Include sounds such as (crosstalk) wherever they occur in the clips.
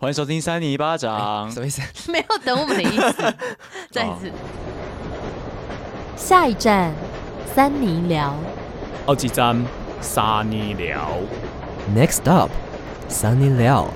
欢迎收听三尼巴掌。什么意思？(laughs) 没有等我们的意思。(laughs) 再一次。下一站，三尼聊。好几站，三尼聊。Next up，三尼聊。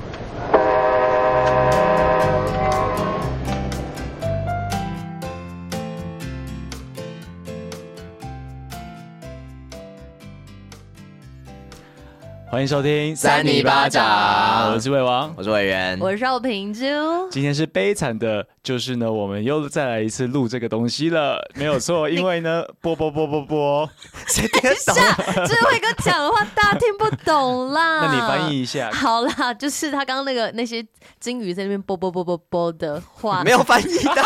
欢迎收听三尼巴掌，我是魏王，我是魏源，我是邵平珠。今天是悲惨的，就是呢，我们又再来一次录这个东西了，没有错，因为呢，播播播播播，谁听得懂？智慧哥讲的话大家听不懂啦。(laughs) 那你翻译一下。好啦，就是他刚刚那个那些金鱼在那边播播播播播的话，没有翻译的。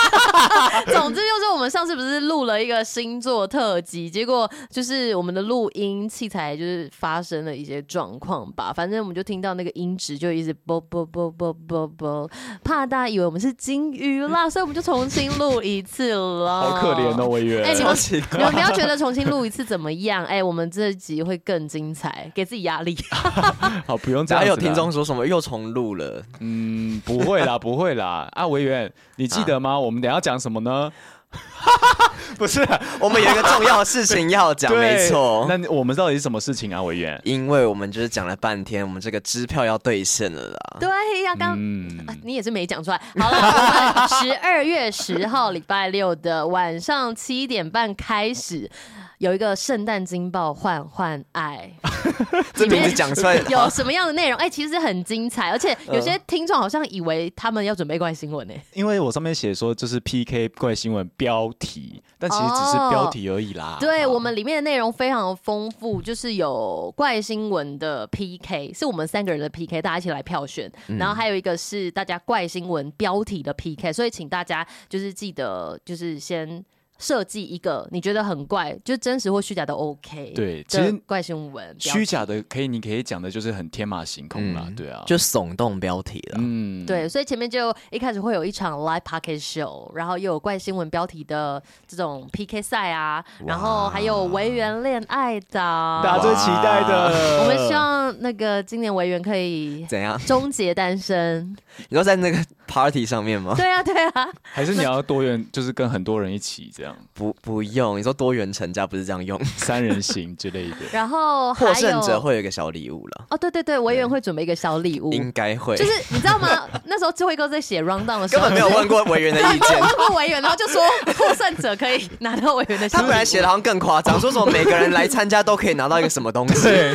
(laughs) 总之就是我们上次不是录了一个星座特辑，结果就是我们的录音器材就是发生了一些状况。吧，反正我们就听到那个音质就一直啵啵啵啵啵啵，怕大家以为我们是金鱼啦，所以我们就重新录一次了。(laughs) 好可怜哦，我以为。哎、欸，你们你们不要觉得重新录一次怎么样？哎、欸，我们这集会更精彩，给自己压力。(laughs) 好，不用这样。还有听众说什么又重录了？嗯，不会啦，不会啦。啊，委员，你记得吗？啊、我们等一下讲什么呢？(laughs) 不是，我们有一个重要的事情要讲，(laughs) 没错。那我们到底是什么事情啊，委员？因为我们就是讲了半天，我们这个支票要兑现了啦。对呀，刚、嗯啊、你也是没讲出来。好了，十二月十号礼拜六的晚上七点半开始。有一个圣诞惊爆换换爱，(laughs) 这名字讲出来 (laughs) 有什么样的内容？哎、欸，其实很精彩，而且有些听众好像以为他们要准备怪新闻呢、欸。因为我上面写说就是 PK 怪新闻标题，但其实只是标题而已啦。(laughs) 哦、对我们里面的内容非常的丰富，就是有怪新闻的 PK，是我们三个人的 PK，大家一起来票选。然后还有一个是大家怪新闻标题的 PK，所以请大家就是记得就是先。设计一个你觉得很怪，就真实或虚假都 OK。对，其实怪新闻虚假的可以，你可以讲的就是很天马行空啦，嗯、对啊，就耸动标题了。嗯，对，所以前面就一开始会有一场 live podcast show，然后又有怪新闻标题的这种 PK 赛啊，然后还有维园恋爱的，大家最期待的。我们希望那个今年维园可以怎样终结单身？你说在那个 party 上面吗？对啊，对啊。还是你要多元，就是跟很多人一起这样。不不用，你说多元成家不是这样用，(laughs) 三人行之类的。(laughs) 然后获胜者会有一个小礼物了。哦，对对对，委员会准备一个小礼物，应该会。就是你知道吗？(laughs) 那时候智慧哥在写 rundown 的时候，根本没有问过委员的意见，问过委员，然后就说获胜者可以拿到委员的。他本来写的好像更夸张，说什么每个人来参加都可以拿到一个什么东西。对。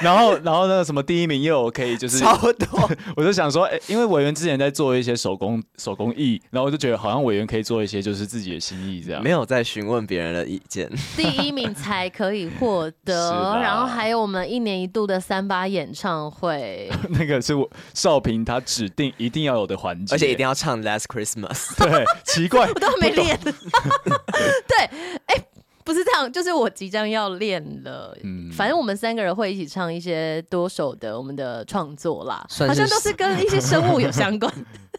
然后然后那个什么第一名又可以就是超多，我就想说，哎，因为委员之前在做一些手工手工艺，然后我就觉得好像委员可以做一些就是自己的心意这样。没有在询问别人的意见，(laughs) 第一名才可以获得，(laughs) 然后还有我们一年一度的三八演唱会，(laughs) 那个是我少平他指定一定要有的环节，而且一定要唱 Last Christmas。对，奇怪，我都没练。对，哎。不是这样，就是我即将要练了。嗯，反正我们三个人会一起唱一些多首的我们的创作啦，好像都是跟一些生物有相关，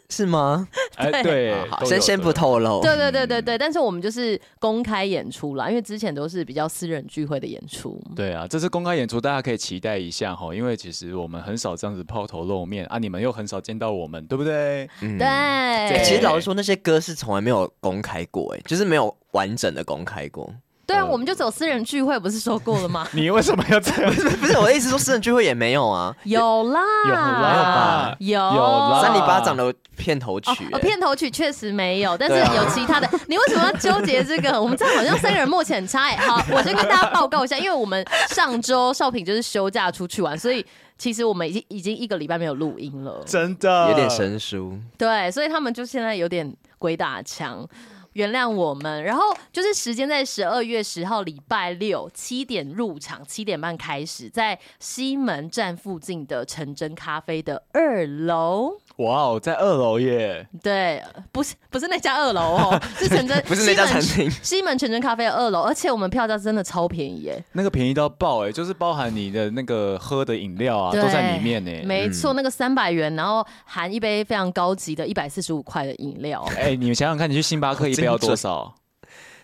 是吗？哎，对，先先不透露。对对对对对，但是我们就是公开演出啦，因为之前都是比较私人聚会的演出。对啊，这次公开演出，大家可以期待一下哈，因为其实我们很少这样子抛头露面啊，你们又很少见到我们，对不对？嗯，对。其实老实说，那些歌是从来没有公开过，哎，就是没有完整的公开过。对啊，我们就走私人聚会，不是说过了吗？(laughs) 你为什么要这样？不是我的意思，说私人聚会也没有啊。有啦，有啦，有有啦。三里八掌的片头曲，哦，片头曲确实没有，但是有其他的。(laughs) 你为什么要纠结这个？我们这样好像三个人默契很差哎。(laughs) 好，我先跟大家报告一下，因为我们上周少平就是休假出去玩，所以其实我们已经已经一个礼拜没有录音了，真的有点生疏。对，所以他们就现在有点鬼打墙。原谅我们，然后就是时间在十二月十号礼拜六七点入场，七点半开始，在西门站附近的成真咖啡的二楼。哇哦，在二楼耶！对，不是不是那家二楼哦，(laughs) 是全真，不是那家餐厅，西门全真咖啡的二楼，而且我们票价真的超便宜耶，那个便宜到爆哎，就是包含你的那个喝的饮料啊，都在里面呢。没错，那个三百元，然后含一杯非常高级的一百四十五块的饮料。哎，你们想想看，你去星巴克一杯要多少？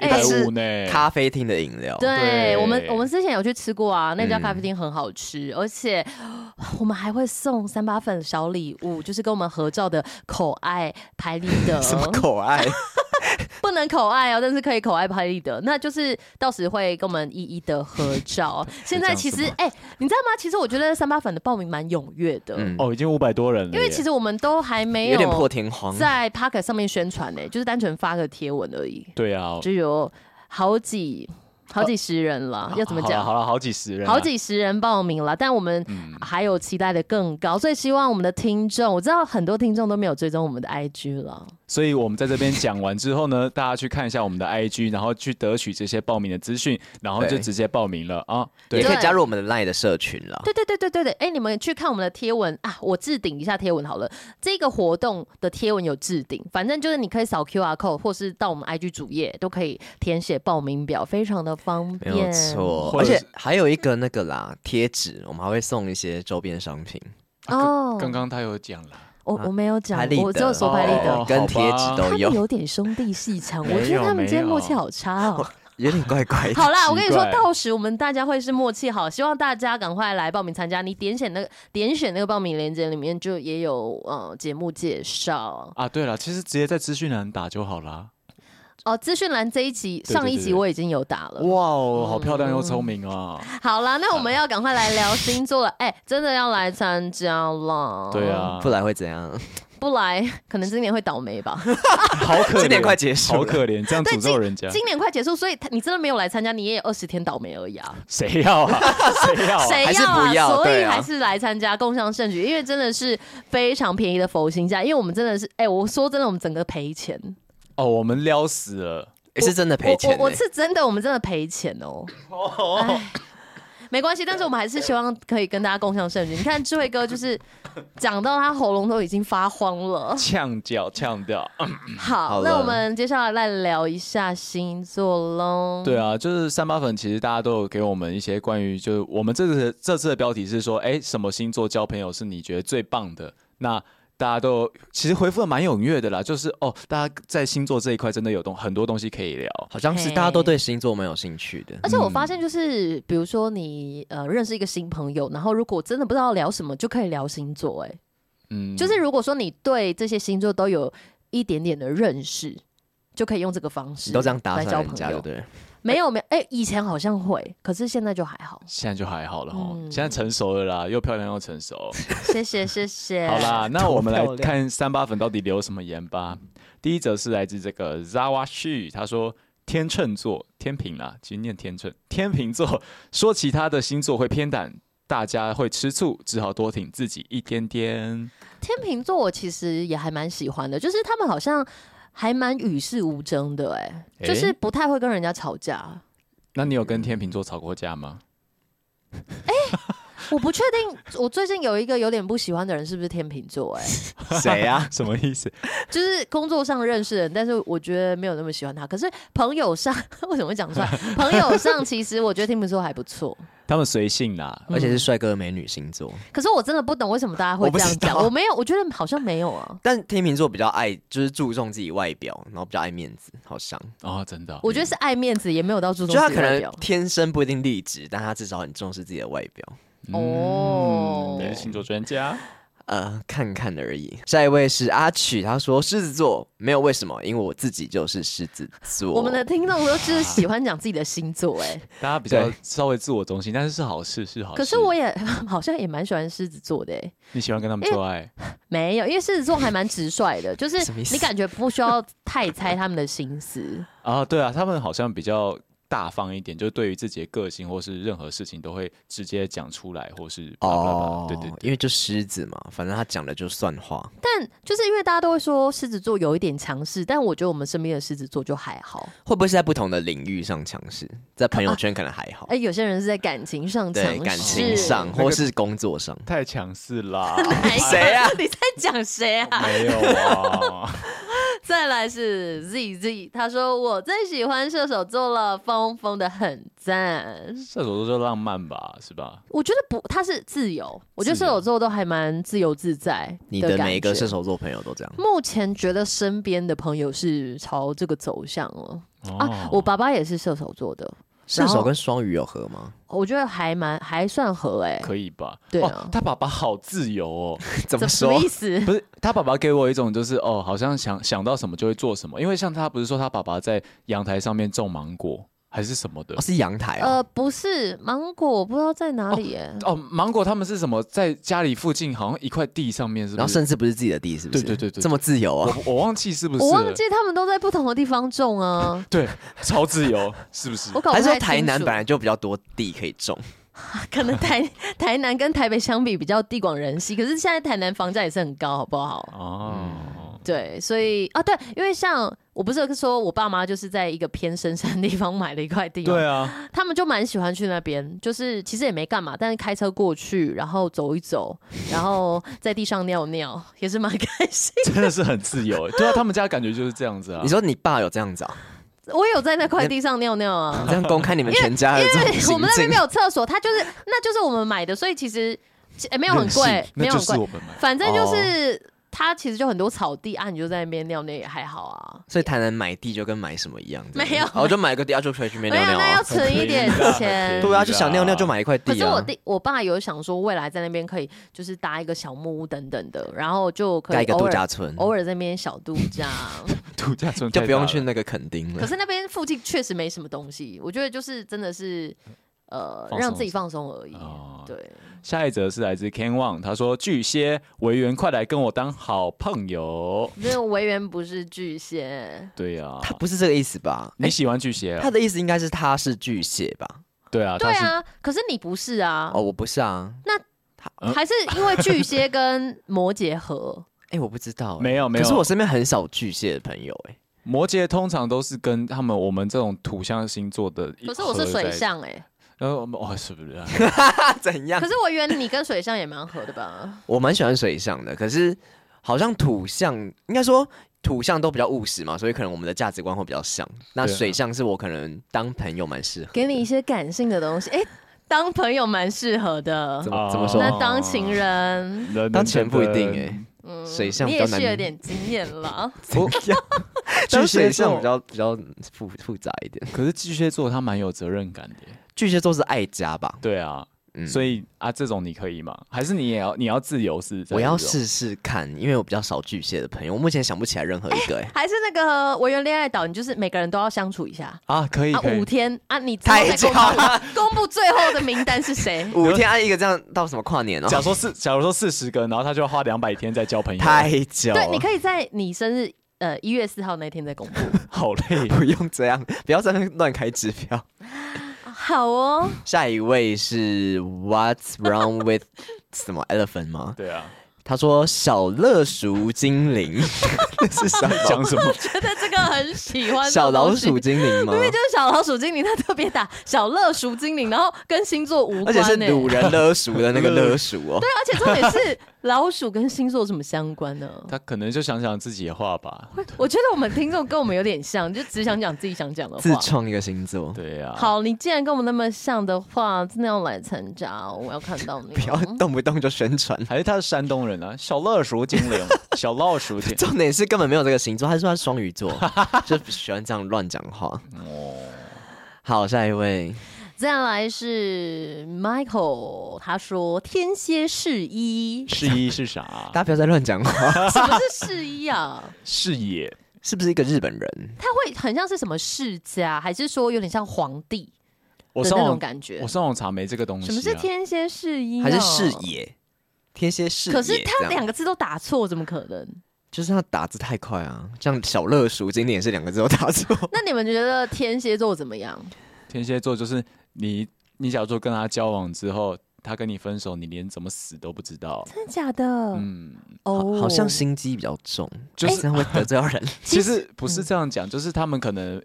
一百五呢。咖啡厅的饮料，对，我们我们之前有去吃过啊，那家嗯咖啡厅很好吃，而且我们还会送三八粉小礼物，就是跟我们合照的口爱拍立得，(laughs) 什么口爱？不能口爱哦，但是可以口爱拍立得，那就是到时会跟我们一一的合照。(laughs) 现在其实哎、欸，你知道吗？其实我觉得三八粉的报名蛮踊跃的，嗯哦，已经五百多人了。因为其实我们都还没有点破天荒，在 Pocket 上面宣传呢，就是单纯发个贴文而已，对啊，就有好几。好几十人了，要怎么讲？好了，好几十人，好几十人报名了，但我们还有期待的更高，所以希望我们的听众，我知道很多听众都没有追踪我们的 IG 了，所以我们在这边讲完之后呢，大家去看一下我们的 IG，然后去得取这些报名的资讯，然后就直接报名了啊！对，也可以加入我们的 LINE 的社群了。对对对对对对，哎，你们去看我们的贴文啊，我置顶一下贴文好了。这个活动的贴文有置顶，反正就是你可以扫 QR code，或是到我们 IG 主页都可以填写报名表，非常的方便。错，而且还有一个那个啦，贴纸，我们还会送一些周边商品。哦，刚刚他有讲了，我我没有讲，我只有说拍立得跟贴纸都有。他们有点兄弟戏腔，我觉得他们今天默契好差哦，(laughs) 有点怪怪的。好啦，我跟你说，到时我们大家会是默契好，希望大家赶快来报名参加。你点选那个点选那个报名链接里面就也有呃节目介绍啊。对了，其实直接在资讯栏打就好了。哦，资讯栏这一集上一集我已经有打了。哇哦，好漂亮又聪明啊！(laughs) 好啦，那我们要赶快来聊星座了。哎、欸，真的要来参加了。对啊，不来会怎样？不来可能今年会倒霉吧。(laughs) 好可怜，今年快结束，好可怜，这样诅咒人家。今年快结束，所以你真的没有来参加，你也有二十天倒霉而已啊。谁要啊？(laughs) 谁要、啊？谁要啊？还是不要所以还是来参加共享盛举，因为真的是非常便宜的佛心价。因为我们真的是，哎、欸，我说真的，我们整个赔钱。哦，我们撩死了。也是真的赔钱、欸，我我是真的，我们真的赔钱哦。哎，没关系，但是我们还是希望可以跟大家共享盛举。你看智慧哥就是讲到他喉咙都已经发慌了，呛掉呛掉。好，好那我们接下来来聊一下星座喽。对啊，就是三八粉，其实大家都有给我们一些关于，就是我们这次这次的标题是说，哎，什么星座交朋友是你觉得最棒的？那大家都其实回复的蛮踊跃的啦，就是哦，大家在星座这一块真的有东很多东西可以聊，好像是大家都对星座蛮有兴趣的。而且我发现就是，嗯、比如说你呃认识一个新朋友，然后如果真的不知道聊什么，就可以聊星座，哎，嗯，就是如果说你对这些星座都有一点点的认识，就可以用这个方式，你都这样搭讪人家，对不对？没有没有，哎、欸，以前好像会，可是现在就还好。现在就还好了哦，嗯、现在成熟了啦，又漂亮又成熟。谢 (laughs) 谢谢谢。好啦，那我们来看三八粉到底留什么言吧。第一则是来自这个 Zawashi，他说天秤座天平啦，其实念天秤。天平座说其他的星座会偏袒，大家会吃醋，只好多挺自己一点点。天秤座我其实也还蛮喜欢的，就是他们好像。还蛮与世无争的哎、欸，就是不太会跟人家吵架。那你有跟天秤座吵过架吗？哎、欸，我不确定。我最近有一个有点不喜欢的人，是不是天秤座、欸？哎，谁呀？(laughs) 什么意思？就是工作上认识的人，但是我觉得没有那么喜欢他。可是朋友上 (laughs) 为什么会讲出来？朋友上其实我觉得天秤座还不错。他们随性啦，而且是帅哥美女星座。可是我真的不懂为什么大家会这样讲。我没有，我觉得好像没有啊。但天秤座比较爱，就是注重自己外表，然后比较爱面子，好像哦，真的。我觉得是爱面子，也没有到注重自己外表。就他可能天生不一定丽质，但他至少很重视自己的外表。哦，你是星座专家。呃，看看而已。下一位是阿曲，他说狮子座没有为什么，因为我自己就是狮子座。我们的听众都是喜欢讲自己的星座，哎，(laughs) 大家比较稍微自我中心，但是是好事，是好事。可是我也好像也蛮喜欢狮子座的，哎，你喜欢跟他们做爱？没有，因为狮子座还蛮直率的，就是你感觉不需要太猜他们的心思啊。对啊，他们好像比较。大方一点，就对于自己的个性或是任何事情都会直接讲出来，或是哦，对对，对，因为就狮子嘛，反正他讲的就算话。但就是因为大家都会说狮子座有一点强势，但我觉得我们身边的狮子座就还好。会不会是在不同的领域上强势？在朋友圈可能还好。(laughs) 哎、啊欸，有些人是在感情上强势，感情上或是工作上太强势啦。谁啊？你在讲谁啊？没有啊。再来是 Z Z，他说我最喜欢射手座了，疯疯的很赞。射手座就浪漫吧，是吧？我觉得不，他是自由。我觉得射手座都还蛮自由自在的。你的每一个射手座朋友都这样？目前觉得身边的朋友是朝这个走向了。哦、啊，我爸爸也是射手座的。射手跟双鱼有合吗？我觉得还蛮还算合哎、欸，可以吧？对啊，他爸爸好自由哦，(laughs) 怎么说？什么意思？(laughs) 不是他爸爸给我一种就是哦，好像想想到什么就会做什么，因为像他不是说他爸爸在阳台上面种芒果。还是什么的？哦、是阳台、哦、呃，不是芒果，我不知道在哪里耶。哦，哦，芒果他们是什么？在家里附近，好像一块地上面是不是？然后甚至不是自己的地，是不是？对对对对，这么自由啊！我我忘记是不是？我忘记他们都在不同的地方种啊。(laughs) 对，超自由，(laughs) 是不是？我搞还是说台南本来就比较多地可以种？(laughs) 可能台台南跟台北相比比较地广人稀，可是现在台南房价也是很高，好不好？哦。嗯对，所以啊，对，因为像我不是说我爸妈就是在一个偏深山的地方买了一块地，对啊，他们就蛮喜欢去那边，就是其实也没干嘛，但是开车过去，然后走一走，然后在地上尿尿，也是蛮开心，(laughs) 真的是很自由。对啊，他们家感觉就是这样子啊。你说你爸有这样子啊？我有在那块地上尿尿啊，(laughs) 这样公开你们全家的，(laughs) 因为我们那边没有厕所，他就是那就是我们买的，所以其实也没有很贵，没有很贵，反正就是。哦他其实就很多草地啊，你就在那边尿尿也还好啊。所以台南买地就跟买什么一样？没有，我就买个地，就可以去那边尿尿。那要存一点 (laughs) 钱。对啊，就想尿尿就买一块地。可是我弟、我爸有想说，未来在那边可以就是搭一个小木屋等等的，然后就可以盖一个度假村，偶尔在那边小度假。(laughs) 度假村就不用去那个垦丁了。可是那边附近确实没什么东西，我觉得就是真的是。呃，让自己放松而已。哦、对，下一则是来自 Ken Wang，他说：“巨蟹维园，快来跟我当好朋友。”没有，维园不是巨蟹。对呀、啊，他不是这个意思吧？你喜欢巨蟹、啊？他的意思应该是他是巨蟹吧？对啊，对啊。可是你不是啊？哦，我不是啊。那还是因为巨蟹跟摩羯合？(laughs) 哎、欸，我不知道、欸。没有没有。可是我身边很少巨蟹的朋友、欸，哎，摩羯通常都是跟他们我们这种土象星座的。可是我是水象、欸，哎。然后我们哦，是不是？(laughs) 怎样？可是我以为你跟水象也蛮合的吧？我蛮喜欢水象的，可是好像土象，应该说土象都比较务实嘛，所以可能我们的价值观会比较像。那水象是我可能当朋友蛮适合，给你一些感性的东西。哎，当朋友蛮适合的。怎么怎么说？那当情人，当情人不一定哎。嗯，水象也是有点经验了。(laughs) (laughs) 巨蟹座比较比较复复杂一点，可是巨蟹座他蛮有责任感的。巨蟹座是爱家吧？对啊，嗯、所以啊，这种你可以吗？还是你也要你要自由是？我要试试看，因为我比较少巨蟹的朋友，我目前想不起来任何一个、欸。哎，还是那个维园恋爱岛，你就是每个人都要相处一下啊？可以，可以啊，五天啊，你太久了。(laughs) 公布最后的名单是谁？(laughs) 五天按一个这样到什么跨年哦？假如说四，假如说四十个，然后他就要花两百天在交朋友，太久。对，你可以在你生日呃一月四号那天再公布。(laughs) 好累，不用这样，不要在那乱开支票。好哦，下一位是 What's wrong with (laughs) 什么 elephant 吗？对啊，他说小乐鼠精灵 (laughs) 是想讲什么？我觉得这个很喜欢小老鼠精灵吗？因为就是小老鼠精灵，他特别打小乐鼠精灵，然后跟星座无关，而且是掳人勒鼠的那个勒鼠哦。对，而且重点是。老鼠跟星座有什么相关呢？他可能就想讲自己的话吧。我觉得我们听众跟我们有点像，就只想讲自己想讲的话。自创一个星座，对呀、啊。好，你既然跟我们那么像的话，真的要来参加，我要看到你。不要动不动就宣传，还是他是山东人啊？小乐鼠精灵，(laughs) 小老鼠精灵。重点是根本没有这个星座，他说他是双鱼座，(laughs) 就喜欢这样乱讲话。哦，好，下一位。再来是 Michael，他说天蝎是一，是一是啥？(laughs) 大家不要再乱讲话。什么是是一啊？(laughs) 是野，是不是一个日本人？他会很像是什么世家，还是说有点像皇帝的那种感觉？我上网查没这个东西。什么是天蝎是一？还是是野？天蝎是，可是他两个字都打错，怎么可能？就是他打字太快啊！像小乐鼠今天也是两个字都打错。那你们觉得天蝎座怎么样？天蝎座就是。你你假如说跟他交往之后，他跟你分手，你连怎么死都不知道，真的假的？嗯，哦，好像心机比较重，就是会得罪人。(laughs) 其实不是这样讲，就是他们可能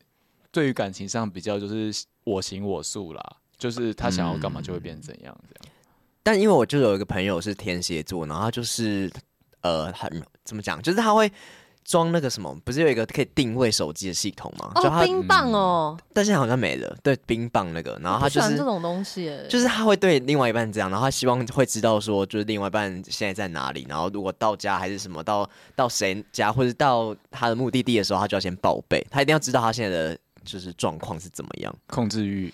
对于感情上比较就是我行我素啦，就是他想要干嘛就会变成怎样这样。但因为我就有一个朋友是天蝎座，然后就是呃很怎么讲，就是他会装那个什么，不是有一个可以定位手机的系统吗？就它哦，冰棒哦，但现在好像没了。对，冰棒那个，然后他就是这种东西，就是他会对另外一半这样，然后他希望会知道说，就是另外一半现在在哪里，然后如果到家还是什么，到到谁家或者到他的目的地的时候，他就要先报备，他一定要知道他现在的就是状况是怎么样。控制欲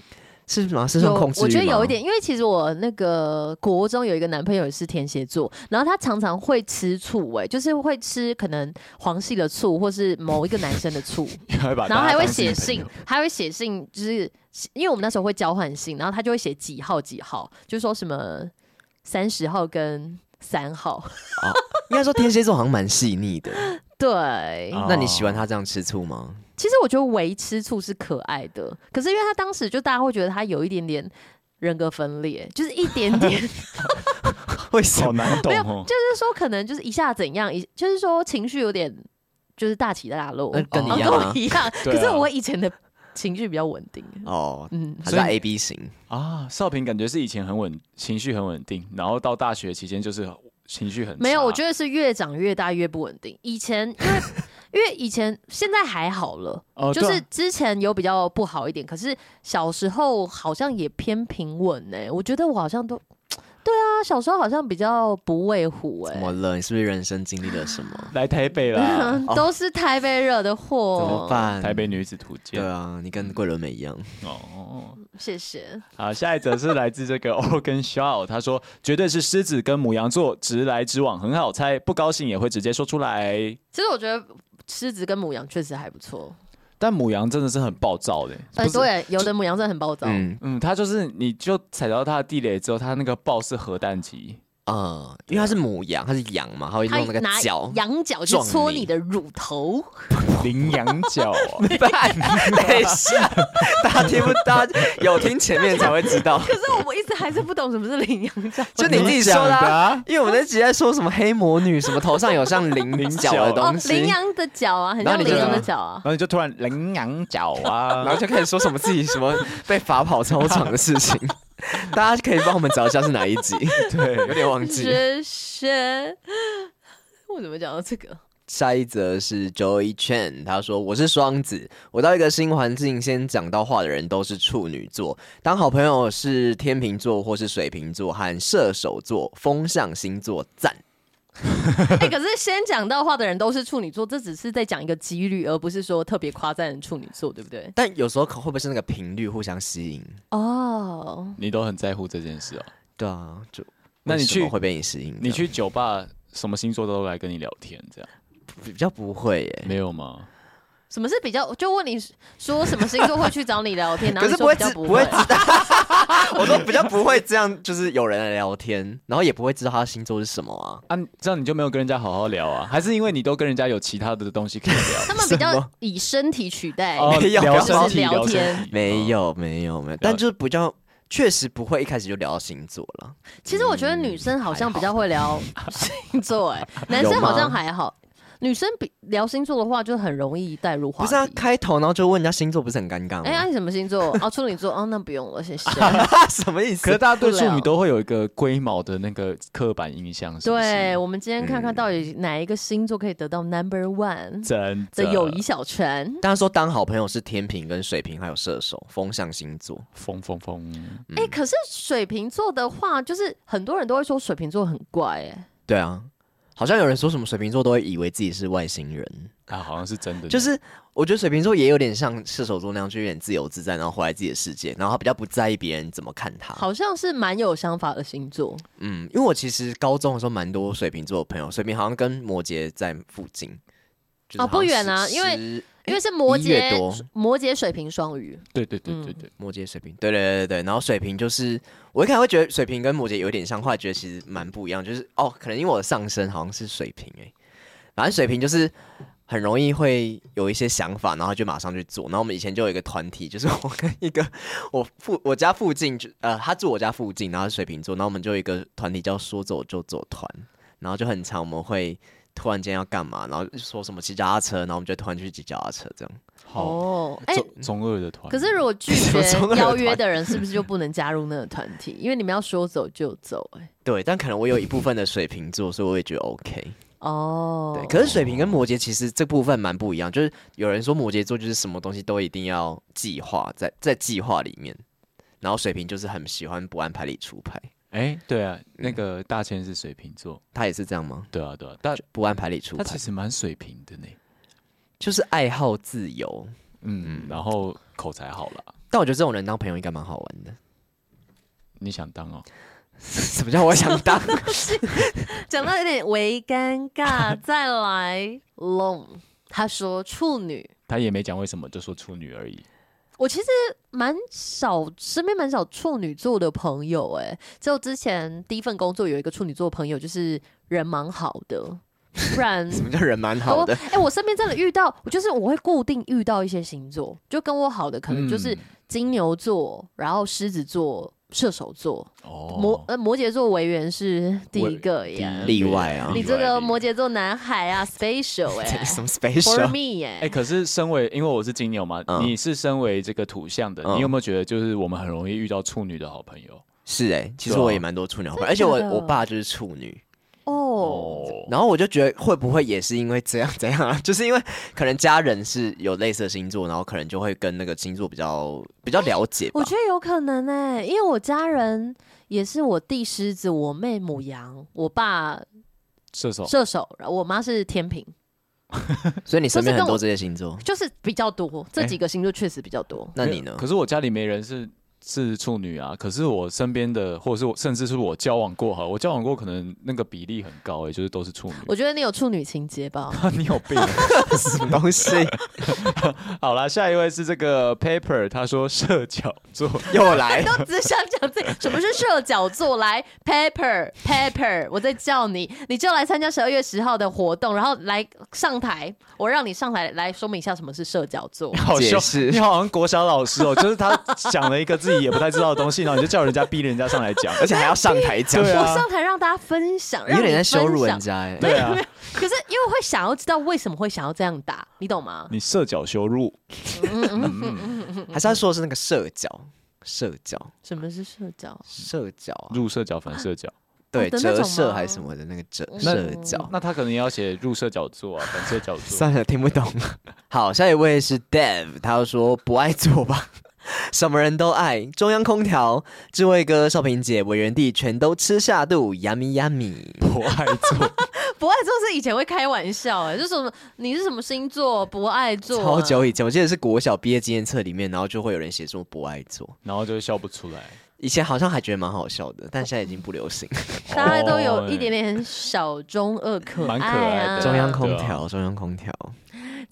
是吗？是算控制欲吗？我觉得有一点，因为其实我那个国中有一个男朋友是天蝎座，然后他常常会吃醋，哎，就是会吃可能黄系的醋，或是某一个男生的醋，(laughs) 然后还会写信，还会写信，就是因为我们那时候会交换信，然后他就会写几号几号，就说什么三十号跟三号。哦，应该说天蝎座好像蛮细腻的。对，那你喜欢他这样吃醋吗？其实我觉得微吃醋是可爱的，可是因为他当时就大家会觉得他有一点点人格分裂，就是一点点，(laughs) 为什么难懂？就是说可能就是一下怎样，一就是说情绪有点就是大起大落，跟你一样，跟我一样。可是我以前的情绪比较稳定哦，嗯，他是 A B 型啊。少平感觉是以前很稳，情绪很稳定，然后到大学期间就是情绪很没有。我觉得是越长越大越不稳定。以前因为。(laughs) 因为以前现在还好了，哦、就是之前有比较不好一点，可是小时候好像也偏平稳呢、欸。我觉得我好像都。(tsk) 对啊，小时候好像比较不畏虎哎、欸。怎么了？你是不是人生经历了什么？(laughs) 来台北了，(laughs) 都是台北惹的祸。怎么办？台北女子图鉴。对啊，你跟桂纶镁一样。哦，谢谢。好，下一则是来自这个 (laughs) Organ Shaw，他说绝对是狮子跟母羊座，直来直往，很好猜，不高兴也会直接说出来。其实我觉得狮子跟母羊确实还不错。但母羊真的是很暴躁的，哎，对，有的母羊真的很暴躁。嗯嗯，他就是，你就踩到他的地雷之后，他那个暴是核弹级。嗯，因为它是母羊，它是羊嘛，它会用那个角羊角去搓你的乳头，(laughs) 羚羊角，(laughs) 没事，大家听不到，有听前面才会知道。(laughs) 可是我们一直还是不懂什么是羚羊角，就你自己说的，因为我们一直在说什么黑魔女，什么头上有像羚角的东西，羚羊的角啊，很像羚羊的角啊，然后你就突然羚羊角啊，然后就开始说什么自己什么被罚跑操场的事情。(laughs) 大家可以帮我们找一下是哪一集？(laughs) 对，有点忘记。学学，我怎么讲到这个？下一则是 Joey Chen，他说：“我是双子，我到一个新环境，先讲到话的人都是处女座，当好朋友是天秤座或是水瓶座和射手座，风象星座赞。” (laughs) 哎、欸，可是先讲到话的人都是处女座，这只是在讲一个几率，而不是说特别夸赞处女座，对不对？但有时候可会不会是那个频率互相吸引？哦，你都很在乎这件事哦。对啊，就那你去会被你吸引？你去酒吧，什么星座都来跟你聊天，这样比较不会耶？没有吗？什么是比较？就问你说什么星座会去找你聊天？(laughs) 可是不会知不会知道。(laughs) 我说比较不会这样，就是有人来聊天，然后也不会知道他的星座是什么啊？啊，这样你就没有跟人家好好聊啊？还是因为你都跟人家有其他的东西可以聊？(laughs) 他们比较以身体取代，没有聊身体聊天，没有没有没有，但就是比较确实不会一开始就聊到星座了。其实我觉得女生好像比较会聊星座，哎，男生好像还好。女生比聊星座的话，就很容易带入话题。不是啊，开头然后就问人家星座，不是很尴尬吗？哎、欸，啊、你什么星座？(laughs) 哦，处女座。哦，那不用了，谢谢。(laughs) 什么意思？可是大家对处女都会有一个龟毛的那个刻板印象，是不是？对，我们今天看看到底哪一个星座可以得到 number one 真的友谊小船。大家说当好朋友是天平跟水瓶，还有射手，风象星座，风风风。哎、欸，可是水瓶座的话，就是很多人都会说水瓶座很怪，哎。对啊。好像有人说什么水瓶座都会以为自己是外星人啊，好像是真的。就是我觉得水瓶座也有点像射手座那样，就有点自由自在，然后活在自己的世界，然后他比较不在意别人怎么看他。好像是蛮有想法的星座。嗯，因为我其实高中的时候蛮多水瓶座的朋友，水瓶好像跟摩羯在附近。哦，不远啊，因为。因为是摩羯，摩羯水瓶双鱼，对对对对对，摩羯水瓶，对对对对，然后水瓶就是我一开始会觉得水瓶跟摩羯有点像，后来觉得其实蛮不一样，就是哦，可能因为我的上升好像是水瓶哎，反正水瓶就是很容易会有一些想法，然后就马上去做。然后我们以前就有一个团体，就是我跟一个我附我家附近就呃，他住我家附近，然后是水瓶座，然后我们就有一个团体叫说走就走团，然后就很常我们会。突然间要干嘛？然后说什么骑脚踏车，然后我们就突然去骑脚踏车，这样。哦，哎，中二的团。可是如果拒绝 (laughs) 邀约的人，是不是就不能加入那个团体？因为你们要说走就走，哎。对，但可能我有一部分的水瓶座，所以我也觉得 OK。哦，对，可是水瓶跟摩羯其实这部分蛮不一样，就是有人说摩羯座就是什么东西都一定要计划在在计划里面，然后水瓶就是很喜欢不按牌理出牌。哎，对啊，那个大千是水瓶座，他也是这样吗？对啊，对啊，但不按牌理出牌，他其实蛮水平的呢，就是爱好自由，嗯，然后口才好啦。但我觉得这种人当朋友应该蛮好玩的。你想当哦？(laughs) 什么叫我想当？(laughs) 讲到有点微尴尬，再来 long，他说处女，他也没讲为什么，就说处女而已。我其实蛮少，身边蛮少处女座的朋友，哎，就之前第一份工作有一个处女座朋友，就是人蛮好的，不然什么叫人蛮好的？哎、欸，我身边真的遇到，我就是我会固定遇到一些星座，就跟我好的可能就是金牛座，嗯、然后狮子座。射手座，哦、摩呃摩羯座委员是第一个呀，例外啊。你这个摩羯座男孩啊，(laughs) special 哎、欸，(laughs) 什么 special？For me 哎、欸，哎，可是身为因为我是金牛嘛，嗯、你是身为这个土象的，嗯、你有没有觉得就是我们很容易遇到处女的好朋友？是哎、欸，其实我也蛮多处女好朋友，而且我我爸就是处女。哦，oh. 然后我就觉得会不会也是因为这样怎样啊？(laughs) 就是因为可能家人是有类似的星座，然后可能就会跟那个星座比较比较了解。我觉得有可能哎、欸，因为我家人也是我弟狮子，我妹母羊，我爸射手射手，然后我妈是天平，(laughs) 所以你身边很多这些星座，就是比较多这几个星座确实比较多。那你呢？可是我家里没人是。是处女啊，可是我身边的，或者是我，甚至是我交往过哈，我交往过可能那个比例很高哎，就是都是处女。我觉得你有处女情节吧？(laughs) 你有病？什么东西？(laughs) 好了，下一位是这个 Paper，他说射脚座 (laughs) 又来，都只想讲这个，什么是射脚座？来，Paper，Paper，我在叫你，你就来参加十二月十号的活动，然后来上台，我让你上台来说明一下什么是射脚座。好解释，你好像国小老师哦，就是他讲了一个字。自己也不太知道的东西，然后你就叫人家逼人家上来讲，(laughs) 而且还要上台讲。我上台让大家分享，有点在羞辱人家哎。对啊，可是因为会想要知道为什么会想要这样打，你懂吗？你射脚羞辱，还是他说的是那个射脚？射脚？什么是射脚？射脚？入射角、反射角？对，折射还是什么的那个折射角？那他可能要写入射角座啊，反射角座。算了，听不懂。好，下一位是 Dev，他要说不爱做吧。(laughs) 什么人都爱，中央空调，智慧哥、少平姐、委员弟全都吃下肚，yummy yummy。不爱做，(laughs) 不爱做是以前会开玩笑哎，就是什么你是什么星座不爱做？超久以前，我记得是国小毕业纪念册里面，然后就会有人写说不爱做，然后就笑不出来。以前好像还觉得蛮好笑的，但现在已经不流行。(laughs) 大家都有一点点小中二可爱可爱的。中央空调，中央空调。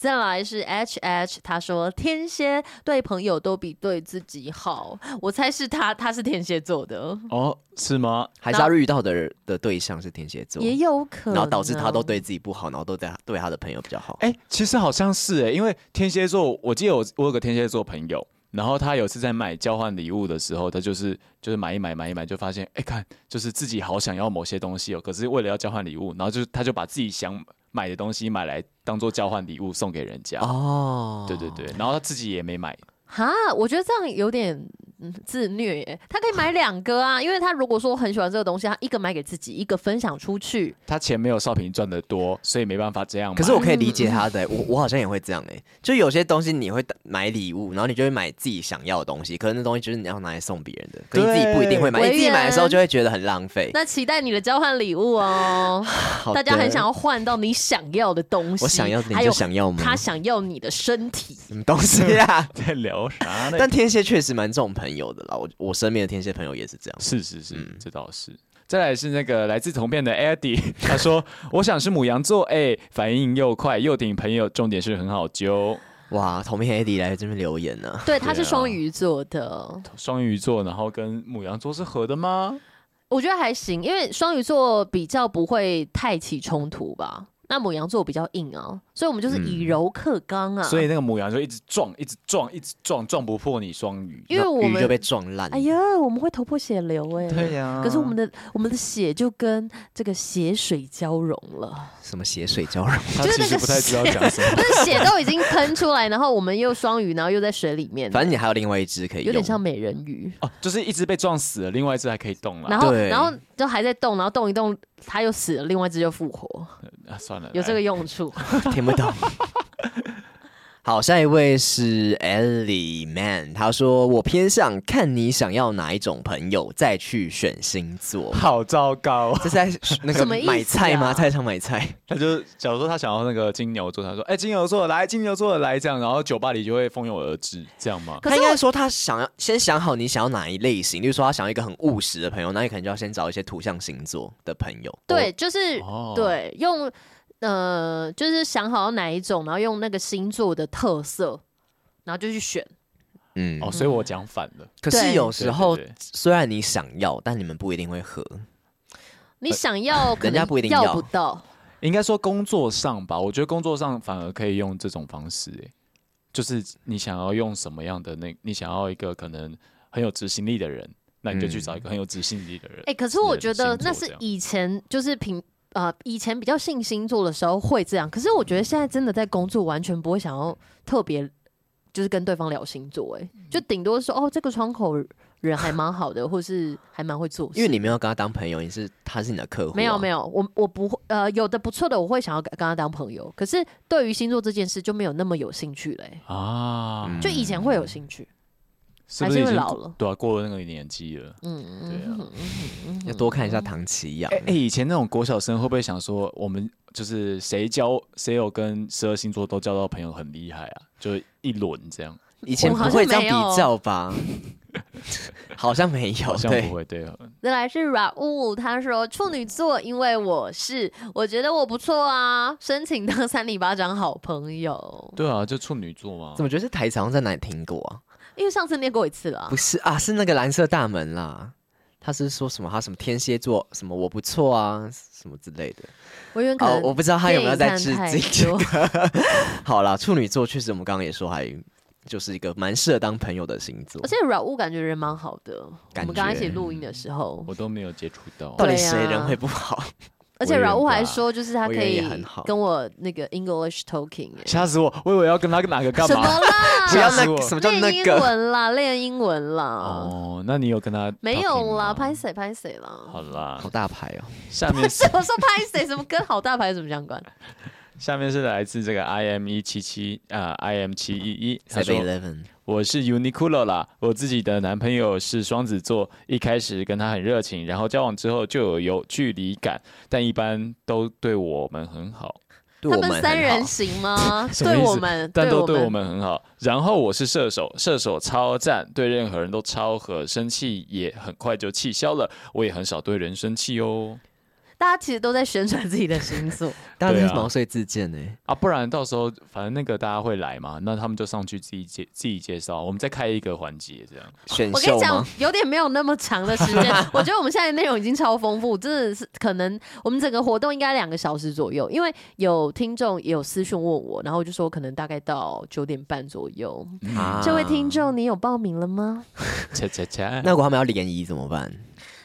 再来是 H H，他说天蝎对朋友都比对自己好，我猜是他，他是天蝎座的哦，是吗？还是他遇到的的对象是天蝎座？也有可能，然后导致他都对自己不好，然后都对对他的朋友比较好。哎、欸，其实好像是哎、欸，因为天蝎座，我记得我我有个天蝎座朋友，然后他有次在买交换礼物的时候，他就是就是买一买买一买，就发现哎、欸，看就是自己好想要某些东西哦，可是为了要交换礼物，然后就他就把自己想。买的东西买来当做交换礼物送给人家哦，对对对，然后他自己也没买。哈，我觉得这样有点自虐耶。他可以买两个啊，因为他如果说很喜欢这个东西，他一个买给自己，一个分享出去。他钱没有少平赚的多，所以没办法这样。可是我可以理解他的，我我好像也会这样哎。就有些东西你会买礼物，然后你就会买自己想要的东西，可是那东西就是你要拿来送别人的，可是你自己不一定会买。你自己买的时候就会觉得很浪费。那期待你的交换礼物哦，(laughs) 大家很想要换到你想要的东西。我想要你就想要吗？他想要你的身体，什么东西啊？(laughs) 在聊啥呢？但天蝎确实蛮重朋友的啦，我我身边的天蝎朋友也是这样。是是是，嗯、这倒是。再来是那个来自同片的 Eddie，(laughs) 他说：“ (laughs) 我想是母羊座，哎、欸，反应又快又顶朋友，重点是很好揪。”哇，同片 Eddie 来这边留言呢、啊？对，他是双鱼座的。双鱼座，然后跟母羊座是合的吗？我觉得还行，因为双鱼座比较不会太起冲突吧。那母羊座比较硬啊。所以我们就是以柔克刚啊，所以那个母羊就一直撞，一直撞，一直撞，撞不破你双鱼，因为我们就被撞烂。哎呀，我们会头破血流哎。对呀。可是我们的我们的血就跟这个血水交融了。什么血水交融？(laughs) 就是那个不太知道讲什么。(laughs) 不是血都已经喷出来，然后我们又双鱼，然后又在水里面。反正你还有另外一只可以，有点像美人鱼哦，就是一只被撞死了，另外一只还可以动了。然后然后就还在动，然后动一动，它又死了，另外一只就复活，啊，算了，有这个用处。听 (laughs) 不懂。(laughs) 好，下一位是 Ellie Man，他说：“我偏向看你想要哪一种朋友，再去选星座。好糟糕。这是在那个什么意思啊买菜吗？菜场买菜。他就假如说他想要那个金牛座，他说：“哎、金牛座来，金牛座来这样。”然后酒吧里就会蜂拥而至，这样吗？他应该说他想要先想好你想要哪一类型，例如说他想要一个很务实的朋友，那你可能就要先找一些土象星座的朋友。对，就是、哦对，用呃，就是想好哪一种，然后用那个星座的特色，然后就去选。嗯，哦，所以我讲反了。可是有时候对对对虽然你想要，但你们不一定会合。你想要，(laughs) 可人家能要不一定要不到。(laughs) 应该说工作上吧，我觉得工作上反而可以用这种方式，哎，就是你想要用什么样的那，你想要一个可能很有执行力的人，那你就去找一个很有执行力的人。哎、可是我觉得那是以前就是平呃以前比较信星座的时候会这样，可是我觉得现在真的在工作完全不会想要特别就是跟对方聊星座、哎，就顶多说哦这个窗口人还蛮好的，或是还蛮会做事，因为你没有跟他当朋友，你是他是你的客户、啊，没有没有，我我不会呃有的不错的我会想要跟跟他当朋友，可是对于星座这件事就没有那么有兴趣嘞、啊，嗯。就以前会有兴趣，还是是不是已经老了对啊，过了那个年纪了。嗯对啊要多看一下唐奇阳。哎、哎，以前那种国小生会不会想说，我们就是谁交谁有跟十二星座都交到朋友很厉害啊？就一轮这样，以前不会这样比较吧？(laughs) 好像没有，好像不会对。再来是 Raul，他说处女座，因为我是，我觉得我不错啊，申请当三里巴掌好朋友。对啊，就处女座嘛怎。么觉得这台词好像在哪里听过啊？因为上次念过一次了啊不，是啊，是那个蓝色大门啦。他是说什么？他什么天蝎座？什么我不错啊？什么之类的？我以为可能，哦我不知道他有没有在致电影敬 (laughs) 好啦，处女座确实我们刚刚也说还就是一个蛮适合当朋友的星座而。且 Raul 感觉人蛮好的，我感们刚刚一起录音的时候，我都没有接触到。到底谁人会不好？而且我以为 Raul 还说，就是他可以跟我那个 English talking 哎、吓死我！我以为要跟他哪个干什么嘛？啦？什么叫练英那个？(laughs) 文啦，练英文啦。哦，那你有跟他 (laughs) 没有啦，拍谁拍谁啦。好啦好，大牌哦！下面 (laughs) 什么说拍谁？什么跟好大牌有什么相关？下面是来自这个 I M 一七七啊，I M 七一一，他 Seven 说 Eleven，我是 Uniqlo 啦，我自己的男朋友是双子座，一开始跟他很热情，然后交往之后就有有距离感，但一般都对我们很好，他我们三人。行吗？(laughs) 对我们，(laughs) 但都对我我们很好。然后我是射手，射手超赞，对任何人都超和，生气也很快就气消了。我也很少对人生气哦。大家其实都在宣传自己的星座。(laughs) 大家都是毛遂自荐呢。啊，不然到时候反正那个大家会来嘛，那他们就上去自己介自己介绍，我们再开一个环节这样。选我跟你讲？，有点没有那么长的时间。(laughs) 我觉得我们现在的内容已经超丰富，真的是可能我们整个活动应该两个小时左右。因为有听众也有私讯问我，然后我就说可能大概到九点半左右。啊这位听众，你有报名了吗？(laughs) 切切切，那如果他们要联谊怎么办？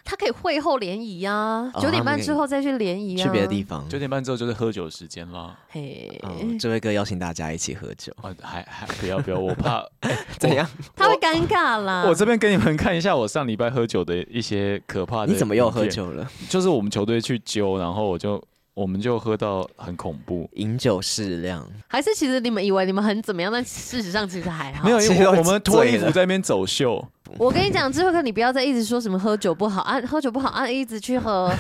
他可以会后联谊呀，哦九点半之后再去联谊啊。去别的地方？九点半之后就是喝酒时间啦。嘿，哦这位哥邀请大家一起喝酒，啊，还还不要不要，我怕 (laughs) 怎样？他会尴尬啦。我这边给你们看一下我上礼拜喝酒的一些可怕的。你怎么又喝？酒了？就是我们球队去揪，然后我就我们就喝到很恐怖。饮酒适量，还是其实你们以为你们很怎么样，但事实上其实还好。没有，因为我 (laughs) 们脱衣服在那边走秀，我跟你讲，智慧哥，你不要再一直说什么喝酒不好啊，喝酒不好啊，一直去喝，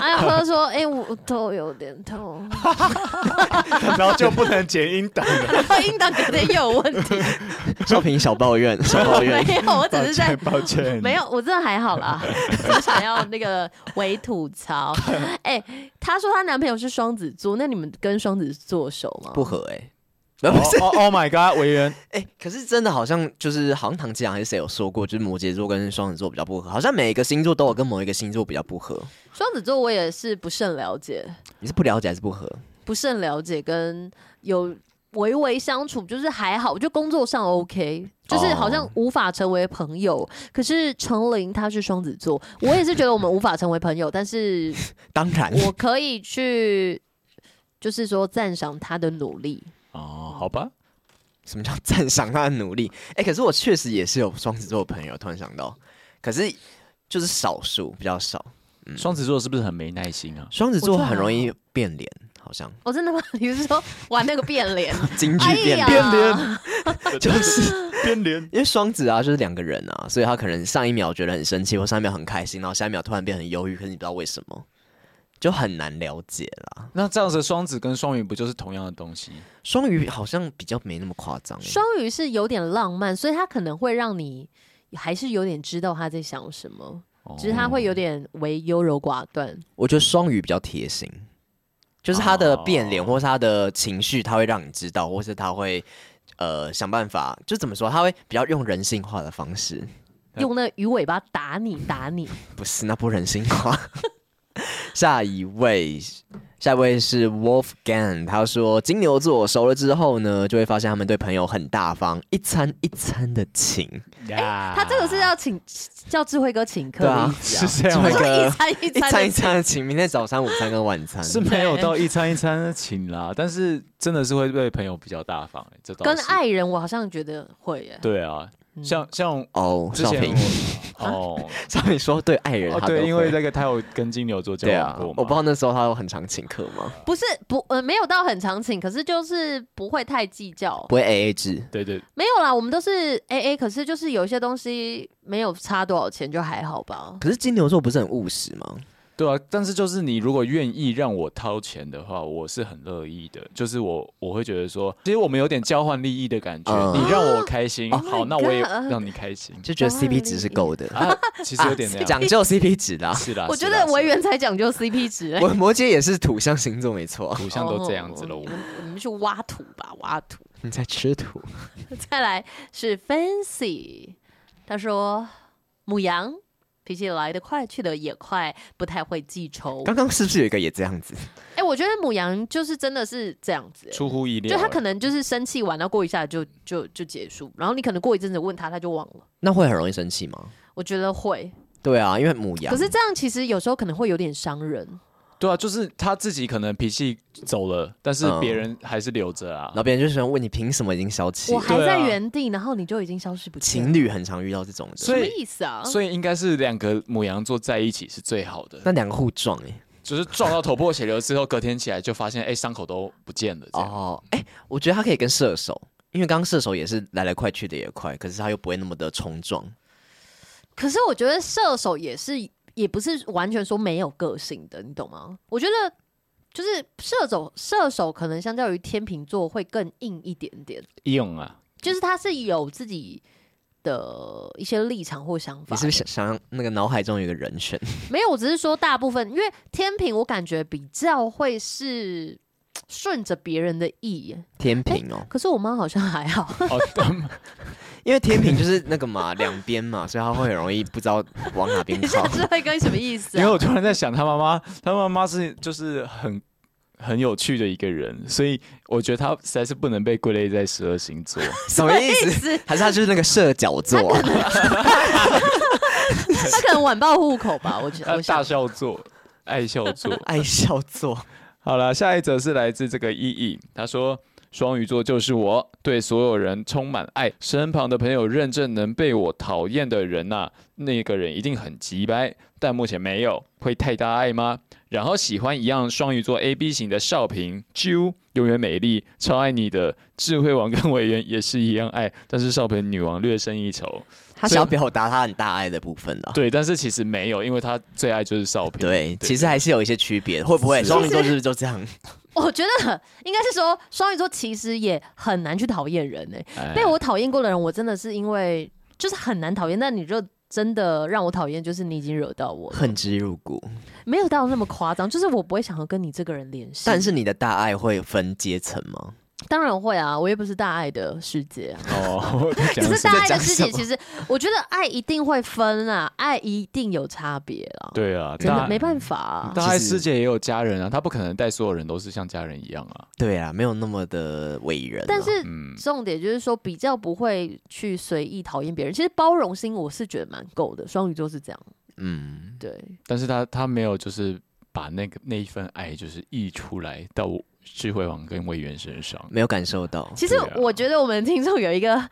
啊喝说，哎、我头有点痛，(laughs) 然后就不能剪音档了。(laughs) 音档可能也有问题。少平小抱怨，小抱怨。没有，我只是在抱歉，没有，我真的还好啦，只是想要那个微吐槽。哎、她说她男朋友是双子座，那你们跟双子座熟吗？不合哎、哦，Oh my God，委员，(laughs) 哎、可是真的好像就是好像唐吉阳还是谁有说过，就是摩羯座跟双子座比较不合，好像每一个星座都有跟某一个星座比较不合。双子座我也是不甚了解，你是不了解还是不合？不甚了解，跟有微微相处，就是还好，就工作上 OK，就是好像无法成为朋友。可是程琳她是双子座，我也是觉得我们无法成为朋友，但是 (laughs) 当然，我可以去，就是说赞赏他的努力。哦，好吧，什么叫赞赏他的努力？哎、可是我确实也是有双子座的朋友，突然想到，可是就是少数，比较少。双子座是不是很没耐心啊？双子座很容易变脸，好像。哦，真的吗？你是说玩那个变脸？(laughs) 京剧变变脸，(laughs) 就是变脸。因为双子啊，就是两个人啊，所以他可能上一秒觉得很生气，或上一秒很开心，然后下一秒突然变很忧郁，可是你不知道为什么，就很难了解啦。那这样子，双子跟双鱼不就是同样的东西？双鱼好像比较没那么夸张欸，双鱼是有点浪漫，所以他可能会让你还是有点知道他在想什么，只是他会有点为优柔寡断。我觉得双鱼比较贴心，就是他的变脸或是他的情绪，他会让你知道，或是他会呃想办法，就怎么说，他会比较用人性化的方式，用那鱼尾巴打你打你，(laughs) 不是那不人性化。下一位，下一位是 Wolfgang，他说金牛座熟了之后呢，就会发现他们对朋友很大方，一餐一餐的请。呀他这个是要请叫智慧哥请客对啊。的意思啊，(laughs) 是这样一餐一一餐一餐的餐的请，明天早餐、午餐跟晚餐。是没有到一餐一餐的请啦，但是真的是会对朋友比较大方、欸，这跟爱人，我好像觉得会耶。对啊，像像哦。之前少平，我哦 (laughs) 少平说对爱人哦他都对，因为那个他有跟金牛座交对啊往过嘛，，我不知道那时候他有很常请客吗？不是不呃没有到很常请，可是就是不会太计较。不会 A A 制，对对没有啦，我们都是 A A，可是就是有一些东西没有差多少钱就还好吧。可是金牛座不是很务实吗？对啊，但是就是你如果愿意让我掏钱的话，我是很乐意的。就是我我会觉得说，其实我们有点交换利益的感觉。嗯你让我开心，哦好，Oh 那我也让你开心。就觉得 CP 值是够的，啊，其实有点那样。讲究 CP 值 (laughs) 啦。是啦，我觉得维园才讲究 CP (laughs) 值、欸，我摩羯也是土象星座，没错。土象都这样子了。哦你们我们去挖土吧，挖土。你在吃土？(laughs) 再来是 Fancy，他说母羊脾气来得快，去得也快，不太会记仇。刚刚是不是有一个也这样子？哎、我觉得母羊就是真的是这样子、欸，出乎意料，就他可能就是生气完，然后过一下就就就结束，然后你可能过一阵子问他，他就忘了。那会很容易生气吗？我觉得会，对啊，因为母羊。可是这样其实有时候可能会有点伤人。对啊，就是他自己可能脾气走了，但是别人还是留着啊然。后别人就喜欢问你凭什么已经消气？我还在原地，然后你就已经消失不见了。情侣很常遇到这种的，什所以么意思啊？所以应该是两个母羊座在一起是最好的，那两个互撞哎、就是撞到头破血流之后，隔天起来就发现哎伤口都不见了。这样哦，哎、我觉得他可以跟射手，因为刚刚射手也是来来快去的也快，可是他又不会那么的冲撞。可是我觉得射手也是，也不是完全说没有个性的，你懂吗？我觉得就是射手，射手可能相较于天秤座会更硬一点点，硬啊，就是他是有自己的一些立场或想法。你是不是想想那个脑海中有一个人选？(laughs) 没有，我只是说大部分，因为天秤我感觉比较会是顺着别人的意，天平哦，可是我妈好像还好。哦，(laughs) 因为天平就是那个嘛，两边嘛，(laughs) 所以她会很容易不知道往哪边靠。是会跟什么意思、啊？因为我突然在想，他妈妈，他妈妈是就是很很有趣的一个人，所以我觉得他实在是不能被归类在十二星座。(laughs) 什么意思？还是他就是那个射脚座？他可能晚报户口吧，我觉得。他大我想笑座、爱笑座。爱笑座。好了，下一则是来自这个意义，他说双鱼座就是我，对所有人充满爱，身旁的朋友认证能被我讨厌的人呐、啊，那个人一定很急掰，但目前没有，会太大爱吗？然后喜欢一样双鱼座 A B 型的少平，啾，永远美丽，超爱你的智慧王跟委员也是一样爱，但是少平女王略胜一筹。他想要表达他很大爱的部分了。对，但是其实没有，因为他最爱就是少平。对，其实还是有一些区别，会不会是双鱼座是不是就这样？(laughs) 我觉得应该是说，双鱼座其实也很难去讨厌人诶、哎被我讨厌过的人，我真的是因为就是很难讨厌，但你就真的让我讨厌，就是你已经惹到我，恨之入骨。没有到那么夸张，就是我不会想要跟你这个人联系。但是你的大爱会分阶层吗？当然会啊，我又不是大爱的世界啊。哦，可是大爱的世界，其实我觉得爱一定会分啊，爱一定有差别啊。对啊，大真的没办法啊。大爱世界也有家人啊，他不可能带所有人都是像家人一样啊。对啊，没有那么的伟人啊。但是嗯，重点就是说，比较不会去随意讨厌别人。其实包容心我是觉得蛮够的，双鱼座是这样。嗯，对，但是他他没有就是把那个那一份爱就是溢出来到智慧王跟魏源身上。没有感受到。其实我觉得我们听众有一个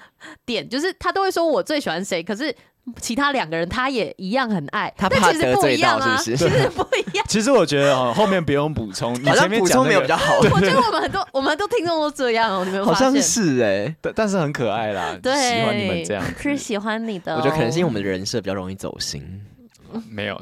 点，就是他都会说我最喜欢谁，可是其他两个人他也一样很爱，他怕但其实不一样啊，得罪到是不是 (laughs) 其实不一样。(laughs) 其实我觉得哦，后面不用补充，你前面补充没有比较好，(laughs) 我觉得我们很多我们很多听众都这样哦，你们好像是哎，但但是很可爱啦，对，喜欢你们这样，是喜欢你的哦。我觉得可能是因为我们的人设比较容易走心。没有。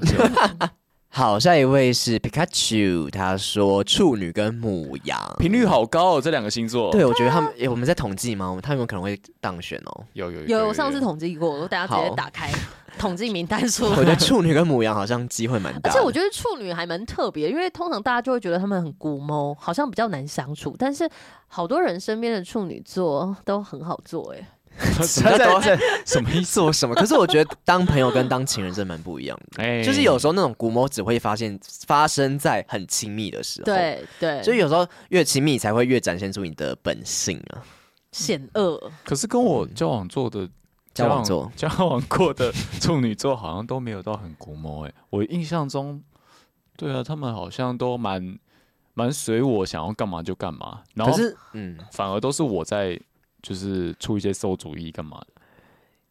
好，下一位是 Pikachu，他说处女跟母羊频率好高哦，这两个星座。对，我觉得他们，欸、我们在统计吗？他们有可能会当选哦。有有有，我上次统计过，我等下直接打开统计名单出来。(laughs) 我觉得处女跟母羊好像机会蛮大，而且我觉得处女还蛮特别，因为通常大家就会觉得他们很孤猫，好像比较难相处，但是好多人身边的处女座都很好做，哎。(laughs) 什么叫做 (laughs) 什么意思？我什么？可是我觉得当朋友跟当情人真的蛮不一样的。哎，就是有时候那种古魔只会发现发生在很亲密的时候。对对，所以有时候越亲密才会越展现出你的本性啊，险恶。可是跟我交往做的交往做 (laughs) 交往过的处女座好像都没有到很古魔哎，我印象中，对啊，他们好像都蛮蛮随我想要干嘛就干嘛。然后是嗯，反而都是我在。就是出一些馊主意干嘛的？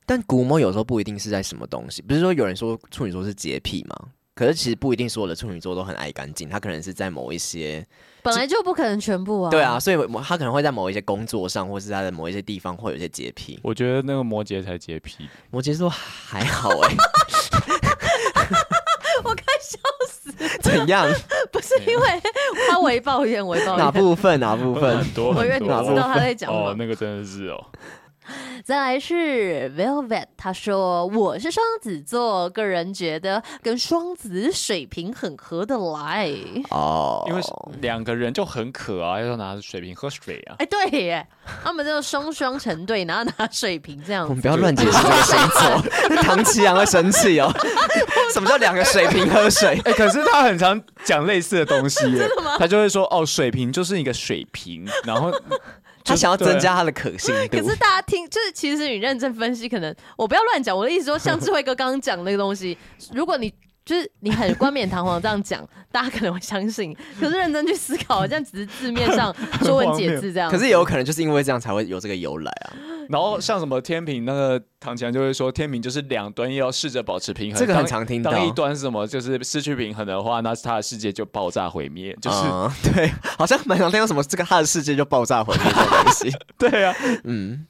但古魔有时候不一定是在什么东西，不是说有人说处女座是洁癖吗？可是其实不一定所有的处女座都很爱干净，他可能是在某一些本来就不可能全部啊。对啊，所以他可能会在某一些工作上，或是他的某一些地方会有一些洁癖。我觉得那个摩羯才洁癖，摩羯座还好哎、欸。(laughs) 我快笑死！(laughs) 怎样？不是因为他为抱怨，为抱怨哪部分？哪部分？(laughs) 很多，很多，我以为你知道他在讲哦，那个真的是哦。再来是 Velvet，他说我是双子座，个人觉得跟双子、水瓶很合得来哦，因为两个人就很渴啊，要拿着水瓶喝水啊。哎，对耶，他们就双双成对，然后拿水瓶这样。我们不要乱解释这个星座，(laughs) 唐奇阳会生气哦。什么叫两个水瓶喝水？哎，可是他很常讲类似的东西耶，(laughs) 真的吗？他就会说哦，水瓶就是一个水瓶，然后。他想要增加他的可信 (laughs) 度，可是大家听，就是其实你认真分析，可能我不要乱讲。我的意思说，像智慧哥刚刚讲那个东西，如果你就是你很冠冕堂皇这样讲，(laughs) 大家可能会相信。可是认真去思考，好像只是字面上 (laughs) 说文解字这样。可是也有可能就是因为这样才会有这个由来啊。然后像什么天平，那个唐强就会说，天平就是两端要试着保持平衡。这个很常听到。当一端是什么，就是失去平衡的话，那他的世界就爆炸毁灭。就是、嗯、对，好像蛮常听到什么这个他的世界就爆炸毁灭这种东西。(laughs) 对啊，嗯。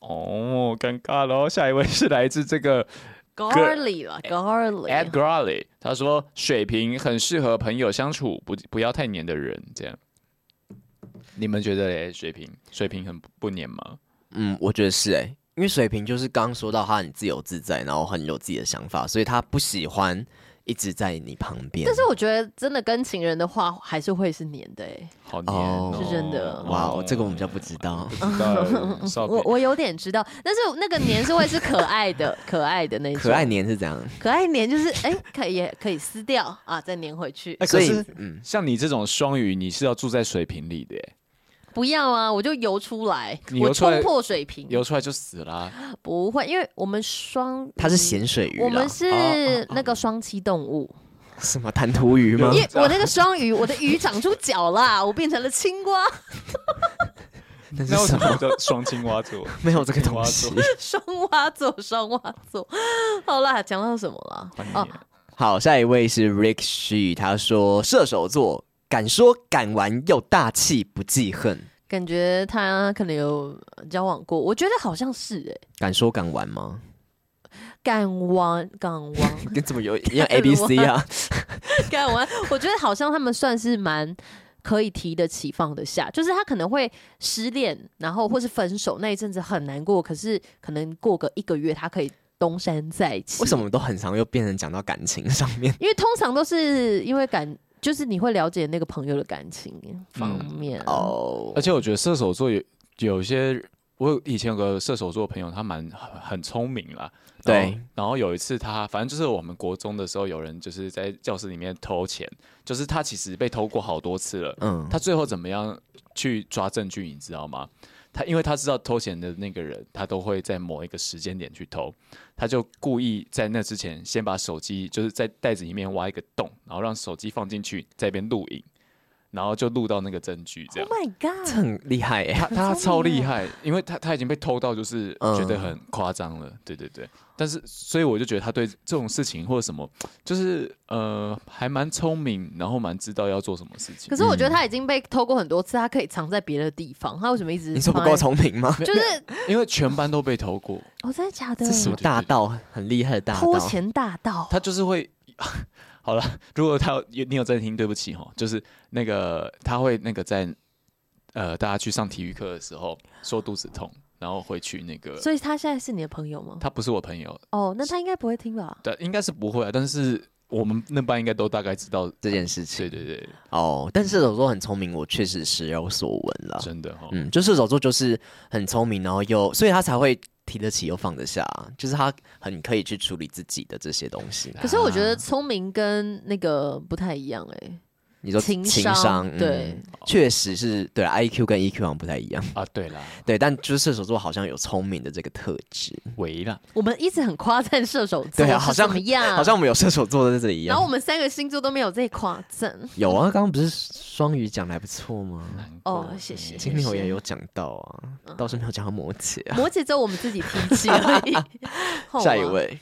哦，尴尬喽。下一位是来自这个 Garly 了，Garly，Ed Garly。他说水瓶很适合朋友相处，不不要太黏的人。这样，你们觉得嘞？水瓶，水瓶很不黏吗？嗯，我觉得是哎、欸，因为水瓶就是刚刚说到他很自由自在，然后很有自己的想法，所以他不喜欢一直在你旁边。但是我觉得真的跟情人的话，还是会是黏的哎、欸，好黏、哦，是真的。哇，哦，这个我们比较不知道。(laughs) 我我有点知道，但是那个黏是会是可爱的，可爱的那种。可爱黏是怎样？可爱黏就是哎、欸，可以也可以撕掉啊，再黏回去。欸、可是，嗯，像你这种双鱼，你是要住在水瓶里的、欸。不要啊！我就游出来，我冲破水平，游出来就死了、啊。(gasps) 不会，因为我们双，它是咸水鱼，我们是那个双栖动物。(laughs) 什么弹涂鱼吗？因为我那个双鱼，我的鱼长出脚啦，(laughs) 我变成了青蛙。(laughs) 那是什么叫双青蛙座？没有这个东西。双蛙座，双蛙座。好啦，讲到什么了？哦，好，下一位是 Rick She，他说射手座。敢说敢玩又大气不记恨，感觉他可能有交往过，我觉得好像是哎、欸。敢说敢玩吗？敢玩敢玩，(laughs) 跟怎么有 (laughs) 一样 A B C 啊？(laughs) 敢玩，我觉得好像他们算是蛮可以提得起放得下，就是他可能会失恋，然后或是分手那一阵子很难过，可是可能过个一个月，他可以东山再起。为什么都很常又变成讲到感情上面？因为通常都是因为感。就是你会了解那个朋友的感情方面哦，嗯 oh. 而且我觉得射手座有有些，我以前有个射手座的朋友，他蛮很聪明啦。对，然后有一次他反正就是我们国中的时候，有人就是在教室里面偷钱，就是他其实被偷过好多次了。嗯，他最后怎么样去抓证据，你知道吗？他因为他知道偷钱的那个人，他都会在某一个时间点去偷，他就故意在那之前先把手机就是在袋子里面挖一个洞，然后让手机放进去，在边录影，然后就录到那个证据，这样。Oh my god，这很厉害哎、欸，他他超厉害，因为他他已经被偷到，就是觉得很夸张了。嗯、对对对，但是所以我就觉得他对这种事情或者什么，就是呃还蛮聪明，然后蛮知道要做什么事情。可是我觉得他已经被偷过很多次，他可以藏在别的地方，他为什么一直？你说不够聪明吗？(laughs) 就是因为全班都被偷过。哦，真的假的？这是什么大盗？很厉害的大盗？偷钱大盗？他就是会。好了，(laughs) 如果他有你有在听，对不起哈，就是那个他会那个在呃大家去上体育课的时候说肚子痛，然后会去那个。所以他现在是你的朋友吗？他不是我朋友。哦，那他应该不会听吧？对，应该是不会啊。但是我们那班应该都大概知道这件事情。对对对。哦，但是射手座很聪明，我确实是有所闻了。真的哈，嗯，就射手座就是很聪明，然后又所以他才会。提得起又放得下，就是他很可以去处理自己的这些东西。可是我觉得聪明跟那个不太一样哎、欸。你说情商，情商对，确、嗯、实是对 IQ 跟 EQ 好像不太一样啊。对啦，对，但就是射手座好像有聪明的这个特质。喂啦，我们一直很夸赞射手座，对啊，好像怎么样？好像我们有射手座在这里一样。然后我们三个星座都没有这夸赞。有啊，刚刚不是双鱼讲的还不错吗？哦，谢谢。金牛也有讲到啊，倒是没有讲到摩羯啊。摩羯只有我们自己提起而已。(laughs) 下一位。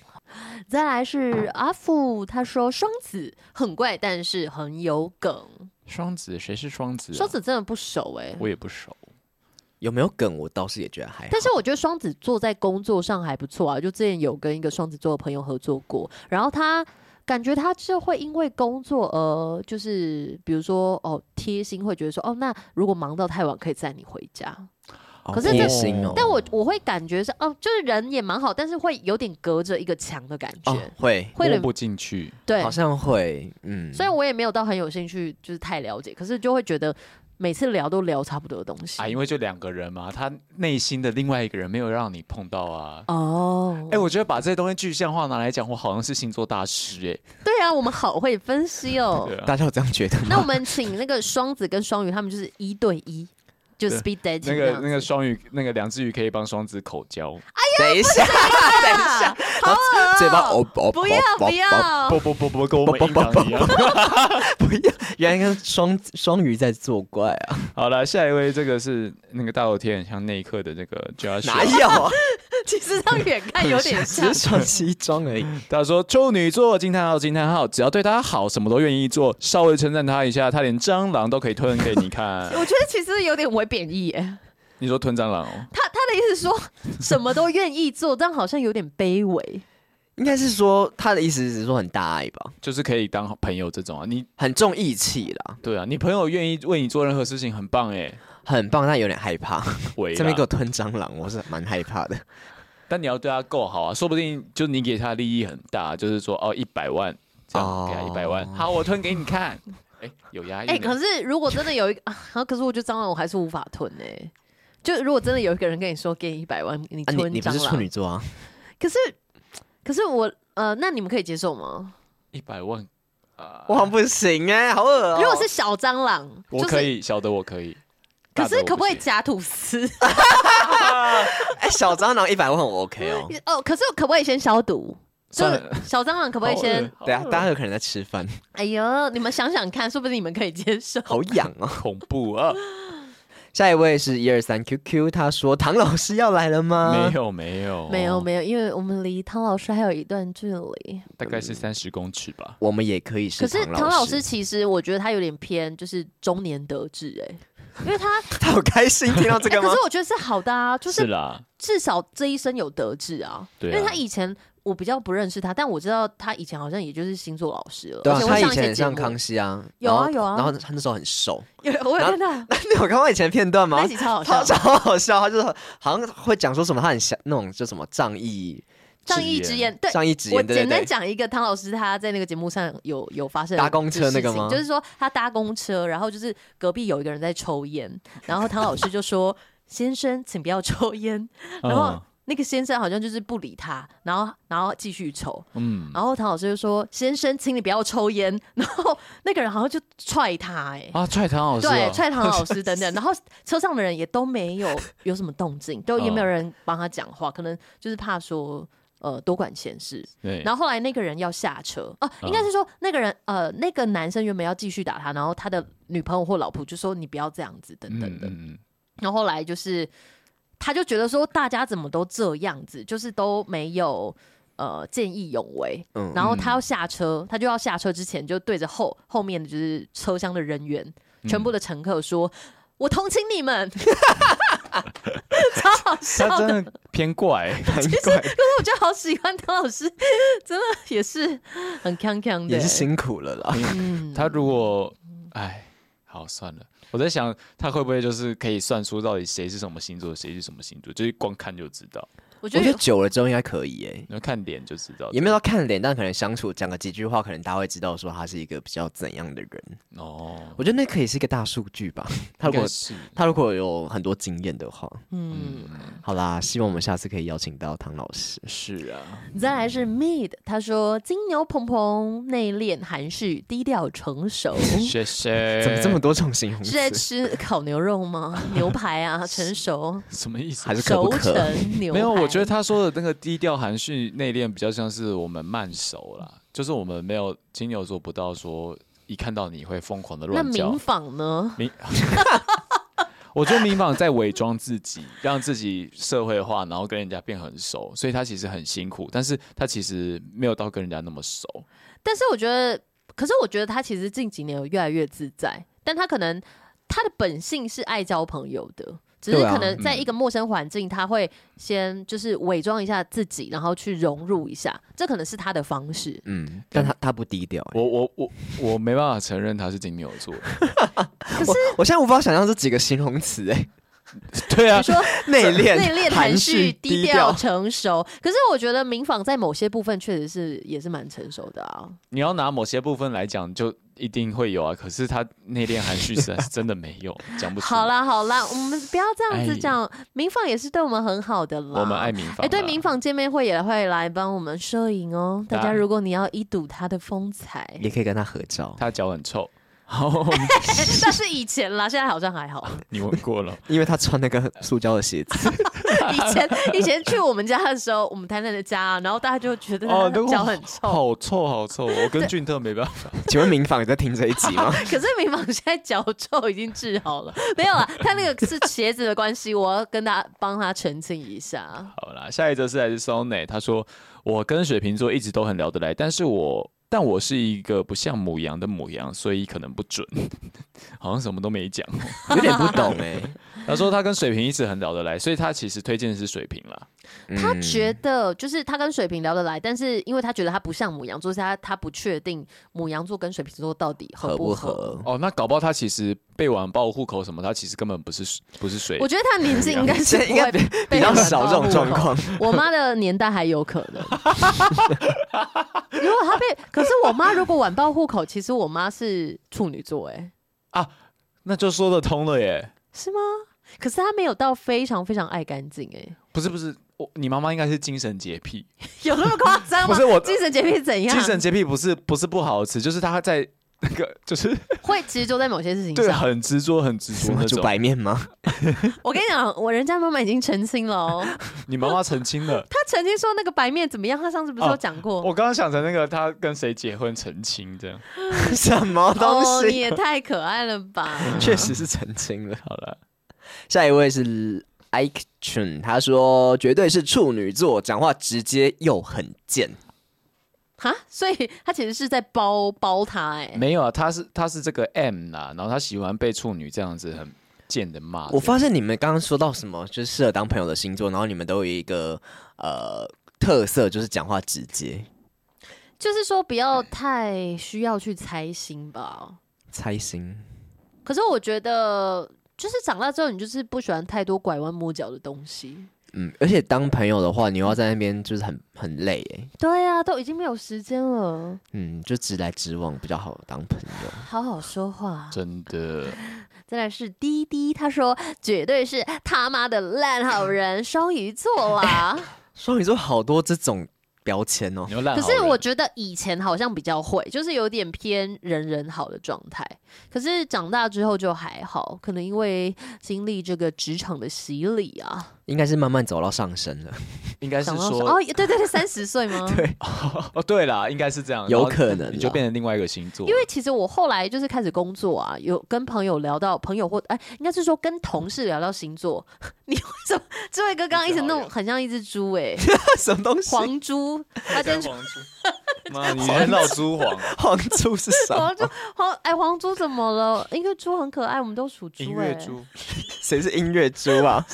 再来是阿富，他说双子很怪，但是很有梗。双子谁是双子、啊？双子真的不熟哎、欸，我也不熟。有没有梗？我倒是也觉得还好。但是我觉得双子座在工作上还不错啊，就之前有跟一个双子座的朋友合作过，然后他感觉他就会因为工作而，就是比如说哦贴心，会觉得说哦，那如果忙到太晚，可以载你回家。可是这是，但我我会感觉是哦，就是人也蛮好，但是会有点隔着一个墙的感觉，哦、会会摸不进去，对，好像会，嗯。所以我也没有到很有兴趣，就是太了解，可是就会觉得每次聊都聊差不多的东西啊，因为就两个人嘛，他内心的另外一个人没有让你碰到啊。哦，哎、欸，我觉得把这些东西具象化拿来讲，我好像是星座大师哎、欸。(laughs) 对啊，我们好会分析哦，啊、大家有这样觉得吗？那我们请那个双子跟双鱼，他们就是一对一。就 speed dating 那个那个双鱼那个两只鱼可以帮双子口交。哎呀，等一下，等一下，好恶，嘴巴哦哦，不要不要，不不不不，跟我们一样，不要，原来跟双双鱼在作怪啊。好了，下一位，这个是那个大头贴，像那一刻的这个 Josh，哪有？其实他远看有点像，只是穿西装而已。他说处女座惊叹号惊叹号，只要对他好，什么都愿意做。稍微称赞他一下，他连蟑螂都可以吞给你看。我觉得其实有点微贬义耶。你说吞蟑螂哦？他他的意思说什么都愿意做，但好像有点卑微。应该是说他的意思是说很大爱吧，就是可以当好朋友这种啊。你很重义气啦。对啊，你朋友愿意为你做任何事情，很棒哎，很棒，但有点害怕。这边给我吞蟑螂，我是蛮害怕的。但你要对他够好啊，说不定就你给他利益很大，就是说哦一百万这样给他一百万，好我吞给你看，哎有压力。哎可是如果真的有一个啊，可是我觉得蟑螂我还是无法吞呢。就如果真的有一个人跟你说给你一百万，你吞蟑螂，你不是处女座啊？可是可是我呃，那你们可以接受吗？一百万啊，我不行哎，好恶。如果是小蟑螂，我可以小的我可以。可是可不可以夹吐司？(laughs) 哎，小蟑螂一百万我 OK 哦。哦，可是可不可以先消毒？就小蟑螂可不可以先？对啊，大家有可能在吃饭。哎呦，你们想想看，说不定你们可以接受。好痒啊，(laughs) 恐怖啊！下一位是一二三 QQ，他说唐老师要来了吗？没有没有没有没有，因为我们离唐老师还有一段距离，大概是三十公尺吧。我们也可以是。可是唐老师其实我觉得他有点偏，就是中年得志哎。因为他 (laughs) 他好开心听到这个吗？可是我觉得是好的啊，就是至少这一生有得志啊。对，因为他以前我比较不认识他，但我知道他以前好像也就是星座老师了。对啊，他以前像康熙啊，有啊有啊。然后他那时候很瘦，(laughs) 有我有看到。(laughs) 你有看过以前片段吗？那集超好笑，超好笑。他就是好像会讲说什么，他很像那种就什么仗义。仗义直言，对，仗义直言。我简单讲一个，汤老师他在那个节目上有有发生搭公车那个吗？就是说他搭公车，然后就是隔壁有一个人在抽烟，然后汤老师就说：“ (laughs) 先生，请不要抽烟。”然后那个先生好像就是不理他，然后然后继续抽。嗯，然后唐老师就说：“先生，请你不要抽烟。(laughs) ”然后那个人好像就踹他，哎，啊，踹唐老师，对，踹唐老师等等。(laughs) 然后车上的人也都没有有什么动静，都也没有人帮他讲话，可能就是怕说。呃多管闲事。对，然后后来那个人要下车哦、啊，应该是说那个人呃那个男生原本要继续打他，然后他的女朋友或老婆就说你不要这样子等等的。嗯嗯嗯然后后来就是他就觉得说大家怎么都这样子，就是都没有。呃，见义勇为，嗯，然后他要下车，他就要下车之前就对着后后面的就是车厢的人员，嗯、全部的乘客说：“我同情你们。(laughs) ”超好笑的，他真的偏怪，(laughs) 很怪。可是我觉得好喜欢唐老师，真的也是很锵锵的，也是辛苦了啦。嗯，他如果，哎，好算了。我在想，他会不会就是可以算出到底谁是什么星座，谁是什么星座，就是光看就知道。我觉得，久了之后应该可以诶、欸，要看脸就知道。也没有要看脸，但可能相处讲个几句话，可能大家会知道说他是一个比较怎样的人哦。我觉得那可以是一个大数据吧。(laughs) 他如果他如果有很多经验的话，嗯，好啦，希望我们下次可以邀请到唐老师。是啊，再来是 Mid，他说金牛鹏鹏内敛含蓄，低调成熟。谢谢。怎么这么多种形容词？是在吃烤牛肉吗？牛排啊，(laughs) 成熟。什么意思？还是可不可？熟成牛排。没有，我觉得他说的那个低调含蓄、内敛，比较像是我们慢熟啦，就是我们没有金牛座不到说一看到你会疯狂的乱叫。那民访呢？民，(laughs) 我觉得民访在伪装自己，让自己社会化，然后跟人家变很熟，所以他其实很辛苦，但是他其实没有到跟人家那么熟。但是我觉得，可是我觉得他其实近几年有越来越自在，但他可能他的本性是爱交朋友的。只是可能在一个陌生环境，他会先就是伪装一下自己，然后去融入一下，这可能是他的方式。嗯，(laughs) 但他他不低调。我我我我没办法承认他是金牛座。(laughs) 可是我，我现在无法想象这几个形容词哎。(laughs) 对啊，你说内敛、内敛、含蓄、低调、成熟。可是我觉得民访在某些部分确实是也是蛮成熟的啊。你要拿某些部分来讲，就一定会有啊。可是他内敛、含蓄实在是真的没有，(laughs) 讲不出。好啦好啦，我们不要这样子讲。民访也是对我们很好的了。我们爱民访。哎、欸，对，民访见面会也会来帮我们摄影哦。大家如果你要一睹他的风采，也可以跟他合照。他脚很臭。(laughs) 好，那是以前啦，现在好像还好。(laughs) 你闻过了，因为他穿那个塑胶的鞋子。(laughs) 以前以前去我们家的时候，我们台南的家，然后大家就觉得脚很臭，哦、好臭好臭。我跟俊特没办法。请问民房也在听这一集吗？可是民房现在脚臭已经治好了，没有啊，他那个是鞋子的关系，我要跟他帮他澄清一下。好啦，下一则是来自 Sony，他说我跟水瓶座一直都很聊得来，但是我。但我是一个不像母羊的母羊，所以可能不准，好像什么都没讲，有点不懂哎、欸。他说他跟水瓶一直很聊得来，所以他其实推荐的是水瓶啦。他觉得就是他跟水瓶聊得来，但是因为他觉得他不像母羊座，所以他他不确定母羊座跟水瓶座到底合不合，合不合。哦，那搞不好他其实被晚报户口什么，他其实根本不是不是水。我觉得他年纪 (laughs) 应该是应该比较少这种状况。我妈的年代还有可能。(laughs) 如果他被，可是我妈如果晚报户口，其实我妈是处女座，哎，啊，那就说得通了耶，是吗？可是他没有到非常非常爱干净，哎，不是不是，我你妈妈应该是精神洁癖，(laughs) 有那么夸张吗？不是我精神洁癖怎样？精神洁癖不是不是不好吃，就是她在。那个就是 (laughs) 会执着在某些事情上，对，很执着，很执着那种。煮白面吗？(laughs) 我跟你讲，我人家妈妈已经澄清了哦。你妈妈澄清了？她曾经说那个白面怎么样？她上次不是有讲过？我刚刚想成那个她跟谁结婚澄清这样。什么东西？你也太可爱了吧！确实是澄清了。好了，下一位是 Ike Chun，他说绝对是处女座，讲话直接又很贱。哈，所以他其实是在包包他哎、欸，没有啊，他是他是这个 M 啦，然后他喜欢被处女这样子很贱的骂。我发现你们刚刚说到什么，就是适合当朋友的星座，然后你们都有一个呃特色，就是讲话直接，就是说不要太需要去猜心吧。猜心。可是我觉得，就是长大之后，你就是不喜欢太多拐弯抹角的东西。嗯，而且当朋友的话，你又要在那边就是很很累哎。对啊，都已经没有时间了。嗯，就直来直往比较好当朋友。好好说话，真的。(laughs) 再来是滴滴，他说绝对是他妈的烂好人，双鱼座啊。(laughs) 双鱼座好多这种标签哦。可是我觉得以前好像比较会，就是有点偏人人好的状态。可是长大之后就还好，可能因为经历这个职场的洗礼啊。应该是慢慢走到上升了，(laughs) 应该是说哦，对对对，三十岁吗？(laughs) 对，(laughs) 哦，对啦，应该是这样，有可能你就变成另外一个星座。因为其实我后来就是开始工作啊，有跟朋友聊到朋友或哎，应该是说跟同事聊到星座。你为什么这位哥刚刚一直弄很像一只猪哎？什么东西？黄猪？他真黄猪？妈，你还闹猪黄？黄猪是啥？黄猪黄哎，黄猪怎么了？因为猪很可爱，我们都属猪。音乐猪？谁是音乐猪啊？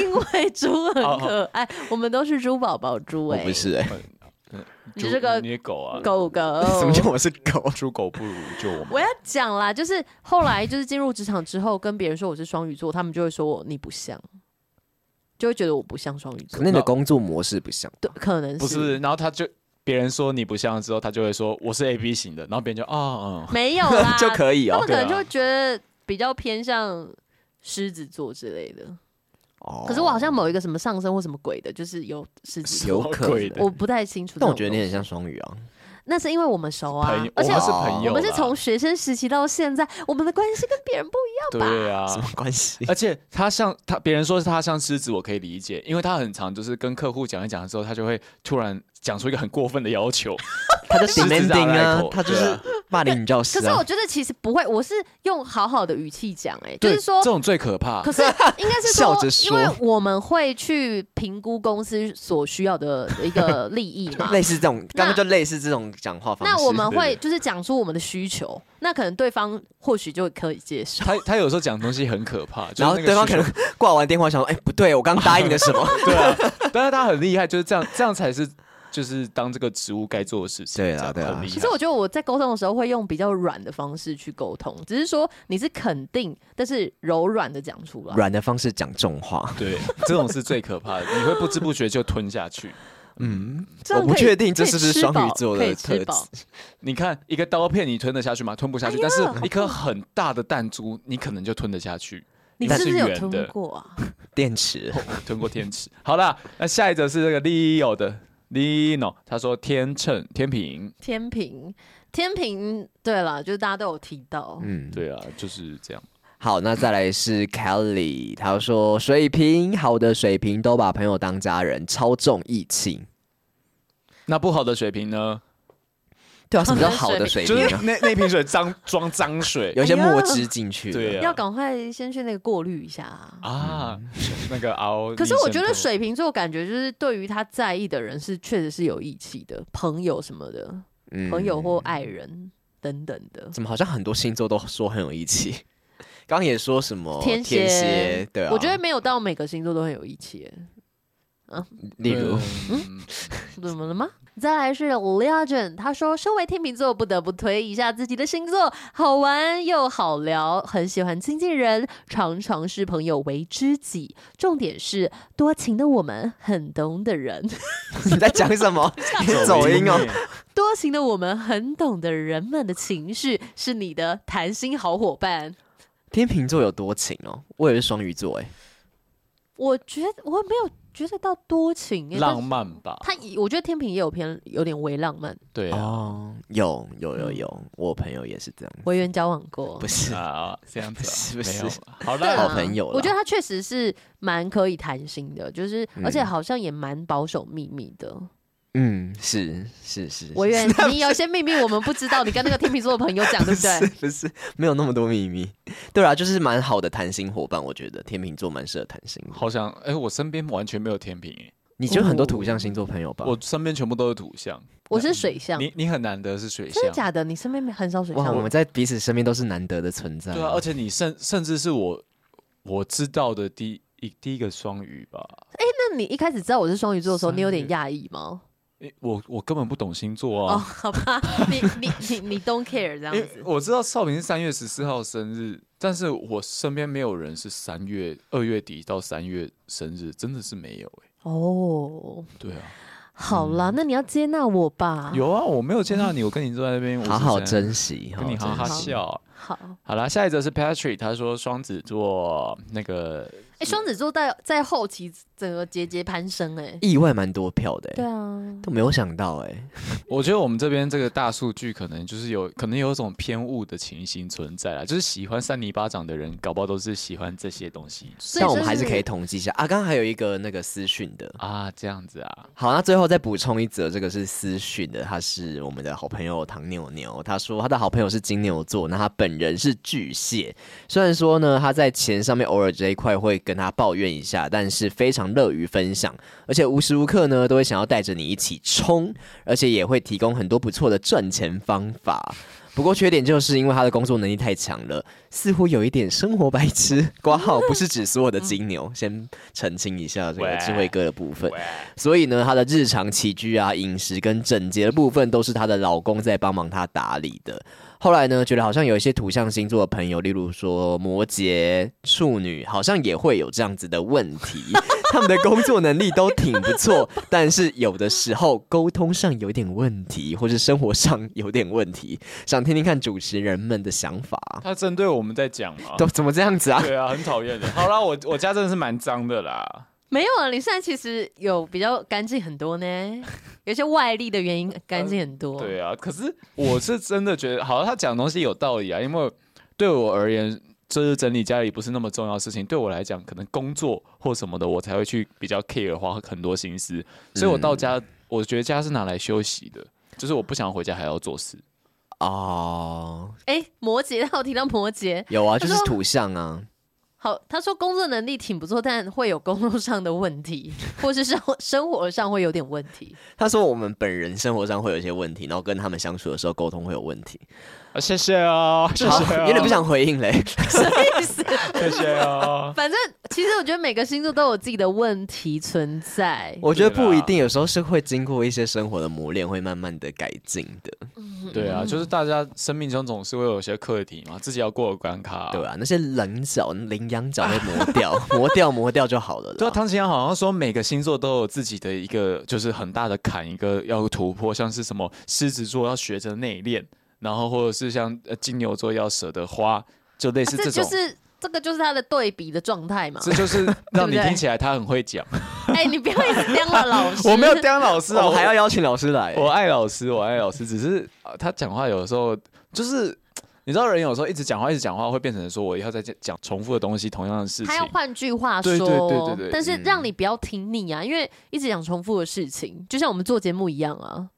因为猪很可爱，我们都是猪宝宝猪哎，不是哎，你这个你狗啊，狗狗，(laughs) 什么叫我是狗？猪狗不如就我们。我要讲啦，就是后来就是进入职场之后，跟别人说我是双鱼座，他们就会说我你不像，就会觉得我不像双鱼座。可能你的工作模式不像，对，可能是不是？然后他就别人说你不像之后，他就会说我是 A B 型的，然后别人就啊嗯，没有啦，(laughs) 就可以哦，他们可能就会觉得比较偏向狮子座之类的。可是我好像某一个什么上升或什么鬼的，就是有狮子，有可能，我不太清楚。但我觉得你很像双鱼啊。那是因为我们熟啊，而且是朋友，我们是从学生时期到现在，我们的关系跟别人不一样吧？对啊，什么关系？而且他像他，别人说是他像狮子，我可以理解，因为他很常就是跟客户讲一讲的时候，他就会突然讲出一个很过分的要求，(laughs) 他就 demanding 啊，他就是。骂你女教师，可是我觉得其实不会，我是用好好的语气讲，哎，就是说这种最可怕。可是应该是说，因为我们会去评估公司所需要的一个利益嘛，(laughs) 类似这种，刚刚就类似这种讲话方式。那我们会就是讲出我们的需求，那可能对方或许就可以接受。(laughs) 他他有时候讲东西很可怕，然后对方可能挂完电话想说，哎，不对，我刚答应了什么？(laughs) 对啊，但是他很厉害，就是这样，这样才是。就是当这个职务该做的事情。对啊，对啊。其实我觉得我在沟通的时候会用比较软的方式去沟通，只是说你是肯定，但是柔软的讲出来。软的方式讲重话，对，这种是最可怕的，你会不知不觉就吞下去。(laughs) 嗯，我不确定这是不是双鱼座的特质。(laughs) 你看一个刀片，你吞得下去吗？吞不下去。但是一颗很大的弹珠，你可能就吞得下去。(laughs) 你是不是有吞过啊？电池，吞过电池。好啦，那下一则是这个 Leo 的。Lino，他说天秤天平天平天平，对了，就是大家都有提到，嗯，对啊，就是这样。好，那再来是 Kelly，他说水瓶，好的水平都把朋友当家人，超重义气。那不好的水平呢？对啊，什么叫好的水瓶？就是那那瓶水脏装脏水，有一些墨汁进去，对，要赶快先去那个过滤一下啊。啊 (laughs) 那个熬。可是我觉得水瓶座感觉就是对于他在意的人是确实是有义气的，朋友什么的，朋友或爱人等等的。怎么好像很多星座都说很有义气？(laughs) 刚刚也说什么天蝎？对啊，我觉得没有到每个星座都很有义气。啊，例如，嗯，(laughs) 怎么了吗？再来是 Legend，他说，身为天秤座，不得不推一下自己的星座，好玩又好聊，很喜欢亲近人，常常视朋友为知己。重点是多情的我们很懂的人。(laughs) 你在讲什么？你走音哦。多情的我们很懂得人们的情绪，是你的谈心好伙伴。天秤座有多情哦？我也是双鱼座哎。我觉得我没有。觉得到多情，浪漫吧？他，我觉得天平也有偏有点微浪漫。对啊，有有有有，我朋友也是这样。委员交往过，不是啊，这样子是不是？(laughs) 好的，好朋友。我觉得他确实是蛮可以谈心的，就是而且好像也蛮保守秘密的。嗯，(laughs) 是是是，我愿你有些秘密我们不知道，你跟那个天秤座的朋友讲对不 (laughs) 对？不是，没有那么多秘密。对啊，就是蛮好的谈心伙伴，我觉得天秤座蛮适合谈心。好像，哎，我身边完全没有天秤，哎，你就很多土象星座朋友吧？我身边全部都是土象，我是水象。你你很难得是水象，真的假的？你身边很少水象？我们在彼此身边都是难得的存在。对啊，而且你甚甚至是我我知道的第一第一个双鱼吧？哎，那你一开始知道我是双鱼座的时候，你有点讶异吗？我我根本不懂星座啊！哦，好吧，(laughs) 你你你你 don't care 这样子。我知道少平是三月十四号生日，但是我身边没有人是三月二月底到三月生日，真的是没有哎。哦，对啊。好啦，那你要接纳我吧。有啊，我没有接纳你，我跟你坐在那边，(laughs) 好好珍惜，跟你好好笑。好，好啦，下一则是 Patrick，他说双子座那个。哎，双子座在在后期整个节节攀升，哎，意外蛮多票的，对啊，都没有想到，哎，(laughs) 我觉得我们这边这个大数据可能就是有 (laughs) 可能有一种偏误的情形存在啊，就是喜欢扇你巴掌的人，搞不好都是喜欢这些东西。但我们还是可以统计一下。啊，刚刚还有一个那个私讯的。啊，这样子啊，好，那最后再补充一则，这个是私讯的，他是我们的好朋友唐牛牛，他说他的好朋友是金牛座，那他本人是巨蟹，虽然说呢他在钱上面偶尔这一块会跟他抱怨一下，但是非常乐于分享，而且无时无刻呢都会想要带着你一起冲，而且也会提供很多不错的赚钱方法。不过缺点就是因为他的工作能力太强了，似乎有一点生活白痴。(laughs) 挂号不是指所有的金牛，(laughs) 先澄清一下这个智慧哥的部分。所以呢，他的日常起居啊、饮食跟整洁的部分都是他的老公在帮忙他打理的。后来呢，觉得好像有一些土象星座的朋友，例如说摩羯、处女，好像也会有这样子的问题。(laughs) 他们的工作能力都挺不错，(laughs) 但是有的时候沟通上有点问题，或是生活上有点问题。想听听看主持人们的想法。他针对我们在讲吗？都怎么这样子啊？对啊，很讨厌的。好啦，我我家真的是蛮脏的啦。没有啊，你现在其实有比较干净很多呢，(laughs) 有些外力的原因干净很多。呃。对啊，可是我是真的觉得，好像他讲的东西有道理啊，因为对我而言，就是整理家里不是那么重要的事情。对我来讲，可能工作或什么的，我才会去比较 care，花很多心思。所以我到家，嗯、我觉得家是拿来休息的，就是我不想回家还要做事。哦，哎，摩羯，他有提到摩羯，有啊，就是土象啊。好，他说工作能力挺不错，但会有工作上的问题，(laughs) 或是生生活上会有点问题。他说我们本人生活上会有一些问题，然后跟他们相处的时候沟通会有问题。啊，谢谢哦，谢谢哦，有点不想回应嘞，什么意思？(laughs) 谢谢哦。反正其实我觉得每个星座都有自己的问题存在。我觉得不一定，有时候是会经过一些生活的磨练，会慢慢的改进的。对啊，就是大家生命中总是会有些课题嘛，自己要过的关卡。对啊，那些棱角、羚羊角会磨掉，(laughs) 磨掉，磨掉就好了。对啊，唐綺阳好像说每个星座都有自己的一个就是很大的坎，一个要突破，像是什么狮子座要学着内敛，然后或者是像金牛座要舍得花，就类似这种。这个就是他的对比的状态嘛，这就是 (laughs) 让你听起来他很会讲。(laughs) 哎、欸，你不要一直刁了老师，(laughs) 我没有刁老师啊，我还要邀请老师来。我爱老师，我爱老师，只是他讲话有的时候就是，你知道人有时候一直讲话一直讲话会变成说我以后再讲重复的东西，同样的事情。他要换句话说，对对对对对，但是让你不要听腻啊，嗯、因为一直讲重复的事情，就像我们做节目一样啊。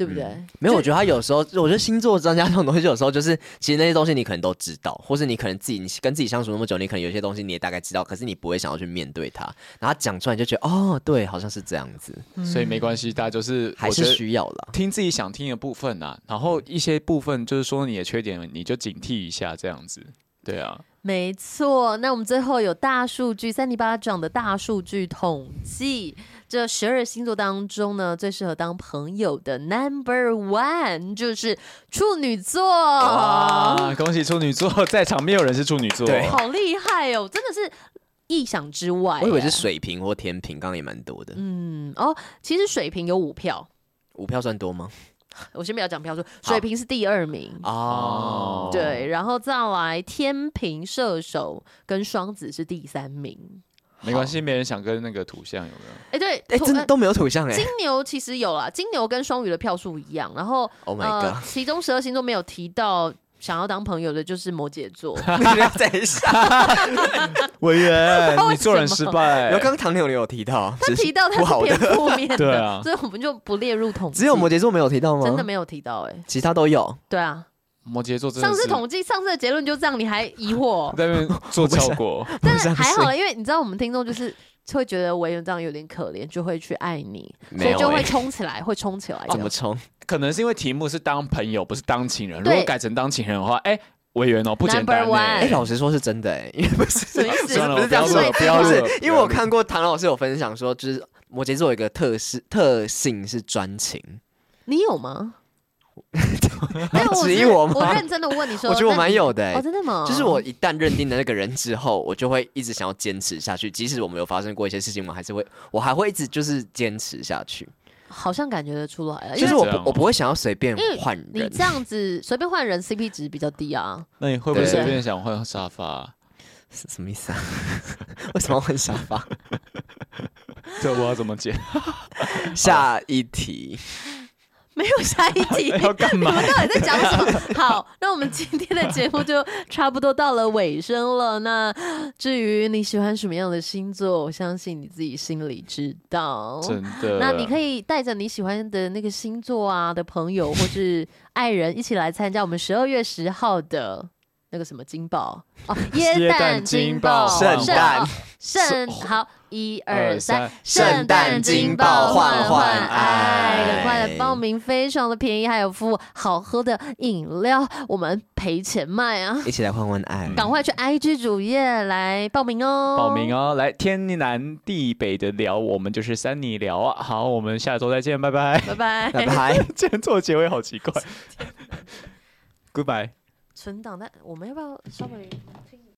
对不对？嗯、没有，我觉得他有时候，我觉得星座专家这种东西，有时候就是，其实那些东西你可能都知道，或是你可能自己你跟自己相处那么久，你可能有些东西你也大概知道，可是你不会想要去面对它，然后讲出来就觉得，哦，对，好像是这样子，嗯、所以没关系，大家就是还是需要了，听自己想听的部分啊，然后一些部分就是说你的缺点，你就警惕一下，这样子，对啊。没错，那我们最后有大数据，三尼巴掌的大数据统计，这十二星座当中呢，最适合当朋友的 Number One 就是处女座。啊，恭喜处女座，在场没有人是处女座，对，好厉害哦，真的是意想之外。我以为是水瓶或天平，刚刚也蛮多的。嗯，哦，其实水瓶有五票，五票算多吗？我先不要讲票数，水瓶是第二名哦，对，然后再来天平、射手跟双子是第三名。没关系，没人想跟那个土象有没有？哎，对，哎，真的都没有土象哎。金牛其实有啦，金牛跟双鱼的票数一样，然后 Oh my God，其中十二星座没有提到。想要当朋友的就是摩羯座。等一下，委员，你做人失败。有刚刚唐牛有提到，他提到他是偏负面的，(laughs) 对啊，所以我们就不列入统计。只有摩羯座没有提到吗？真的没有提到哎，其他都有。对啊，摩羯座真的。上次统计，上次的结论就这样，你还疑惑？(laughs) 在那边做效果，但是还好了，因为你知道我们听众就是会觉得委员这样有点可怜，就会去爱你，所以就会冲起来，会冲起来。怎么冲？可能是因为题目是当朋友，不是当情人。如果改成当情人的话，哎。委员哦，不简单哎！老实说是真的哎，因为不是，不是这样说，不要是，因为我看过唐老师有分享说，就是摩羯座有一个特质特性是专情，你有吗？(laughs) 质疑我吗？我认真的问你说，我觉得我蛮有的哎，真的吗？就是我一旦认定了那个人之后，我就会一直想要坚持下去，即使我们有发生过一些事情，我还是会，我还会一直就是坚持下去。好像感觉得出来了，其实我我不会想要随便换人你，这样子随便换人 CP 值比较低啊。(laughs) 那你会不会随便想换沙发啊？是什么意思啊？(laughs) 为什么要换沙发？这我要怎么解。下一题，没有下一题，要干嘛？到底在讲什么？好，那我们今天的节目就差不多到了尾声了。那至于你喜欢什么样的星座，我相信你自己心里知道。真的。那你可以带着你喜欢的那个星座啊的朋友或是爱人一起来参加我们十二月十号的那个什么金宝哦，(laughs) 耶诞金宝圣诞圣好一二三，圣诞金宝换换爱很快来报名，非常的便宜，还有附好喝的饮料，我们赔钱卖啊！一起来换换爱，赶快去 IG 主页来报名哦！报名哦！来天南地北的聊，我们就是三你聊啊！好，我们下周再见，拜拜，拜拜，(laughs) 拜拜。今天做的结尾好奇怪，(laughs) Goodbye。存档，但我们要不要稍微？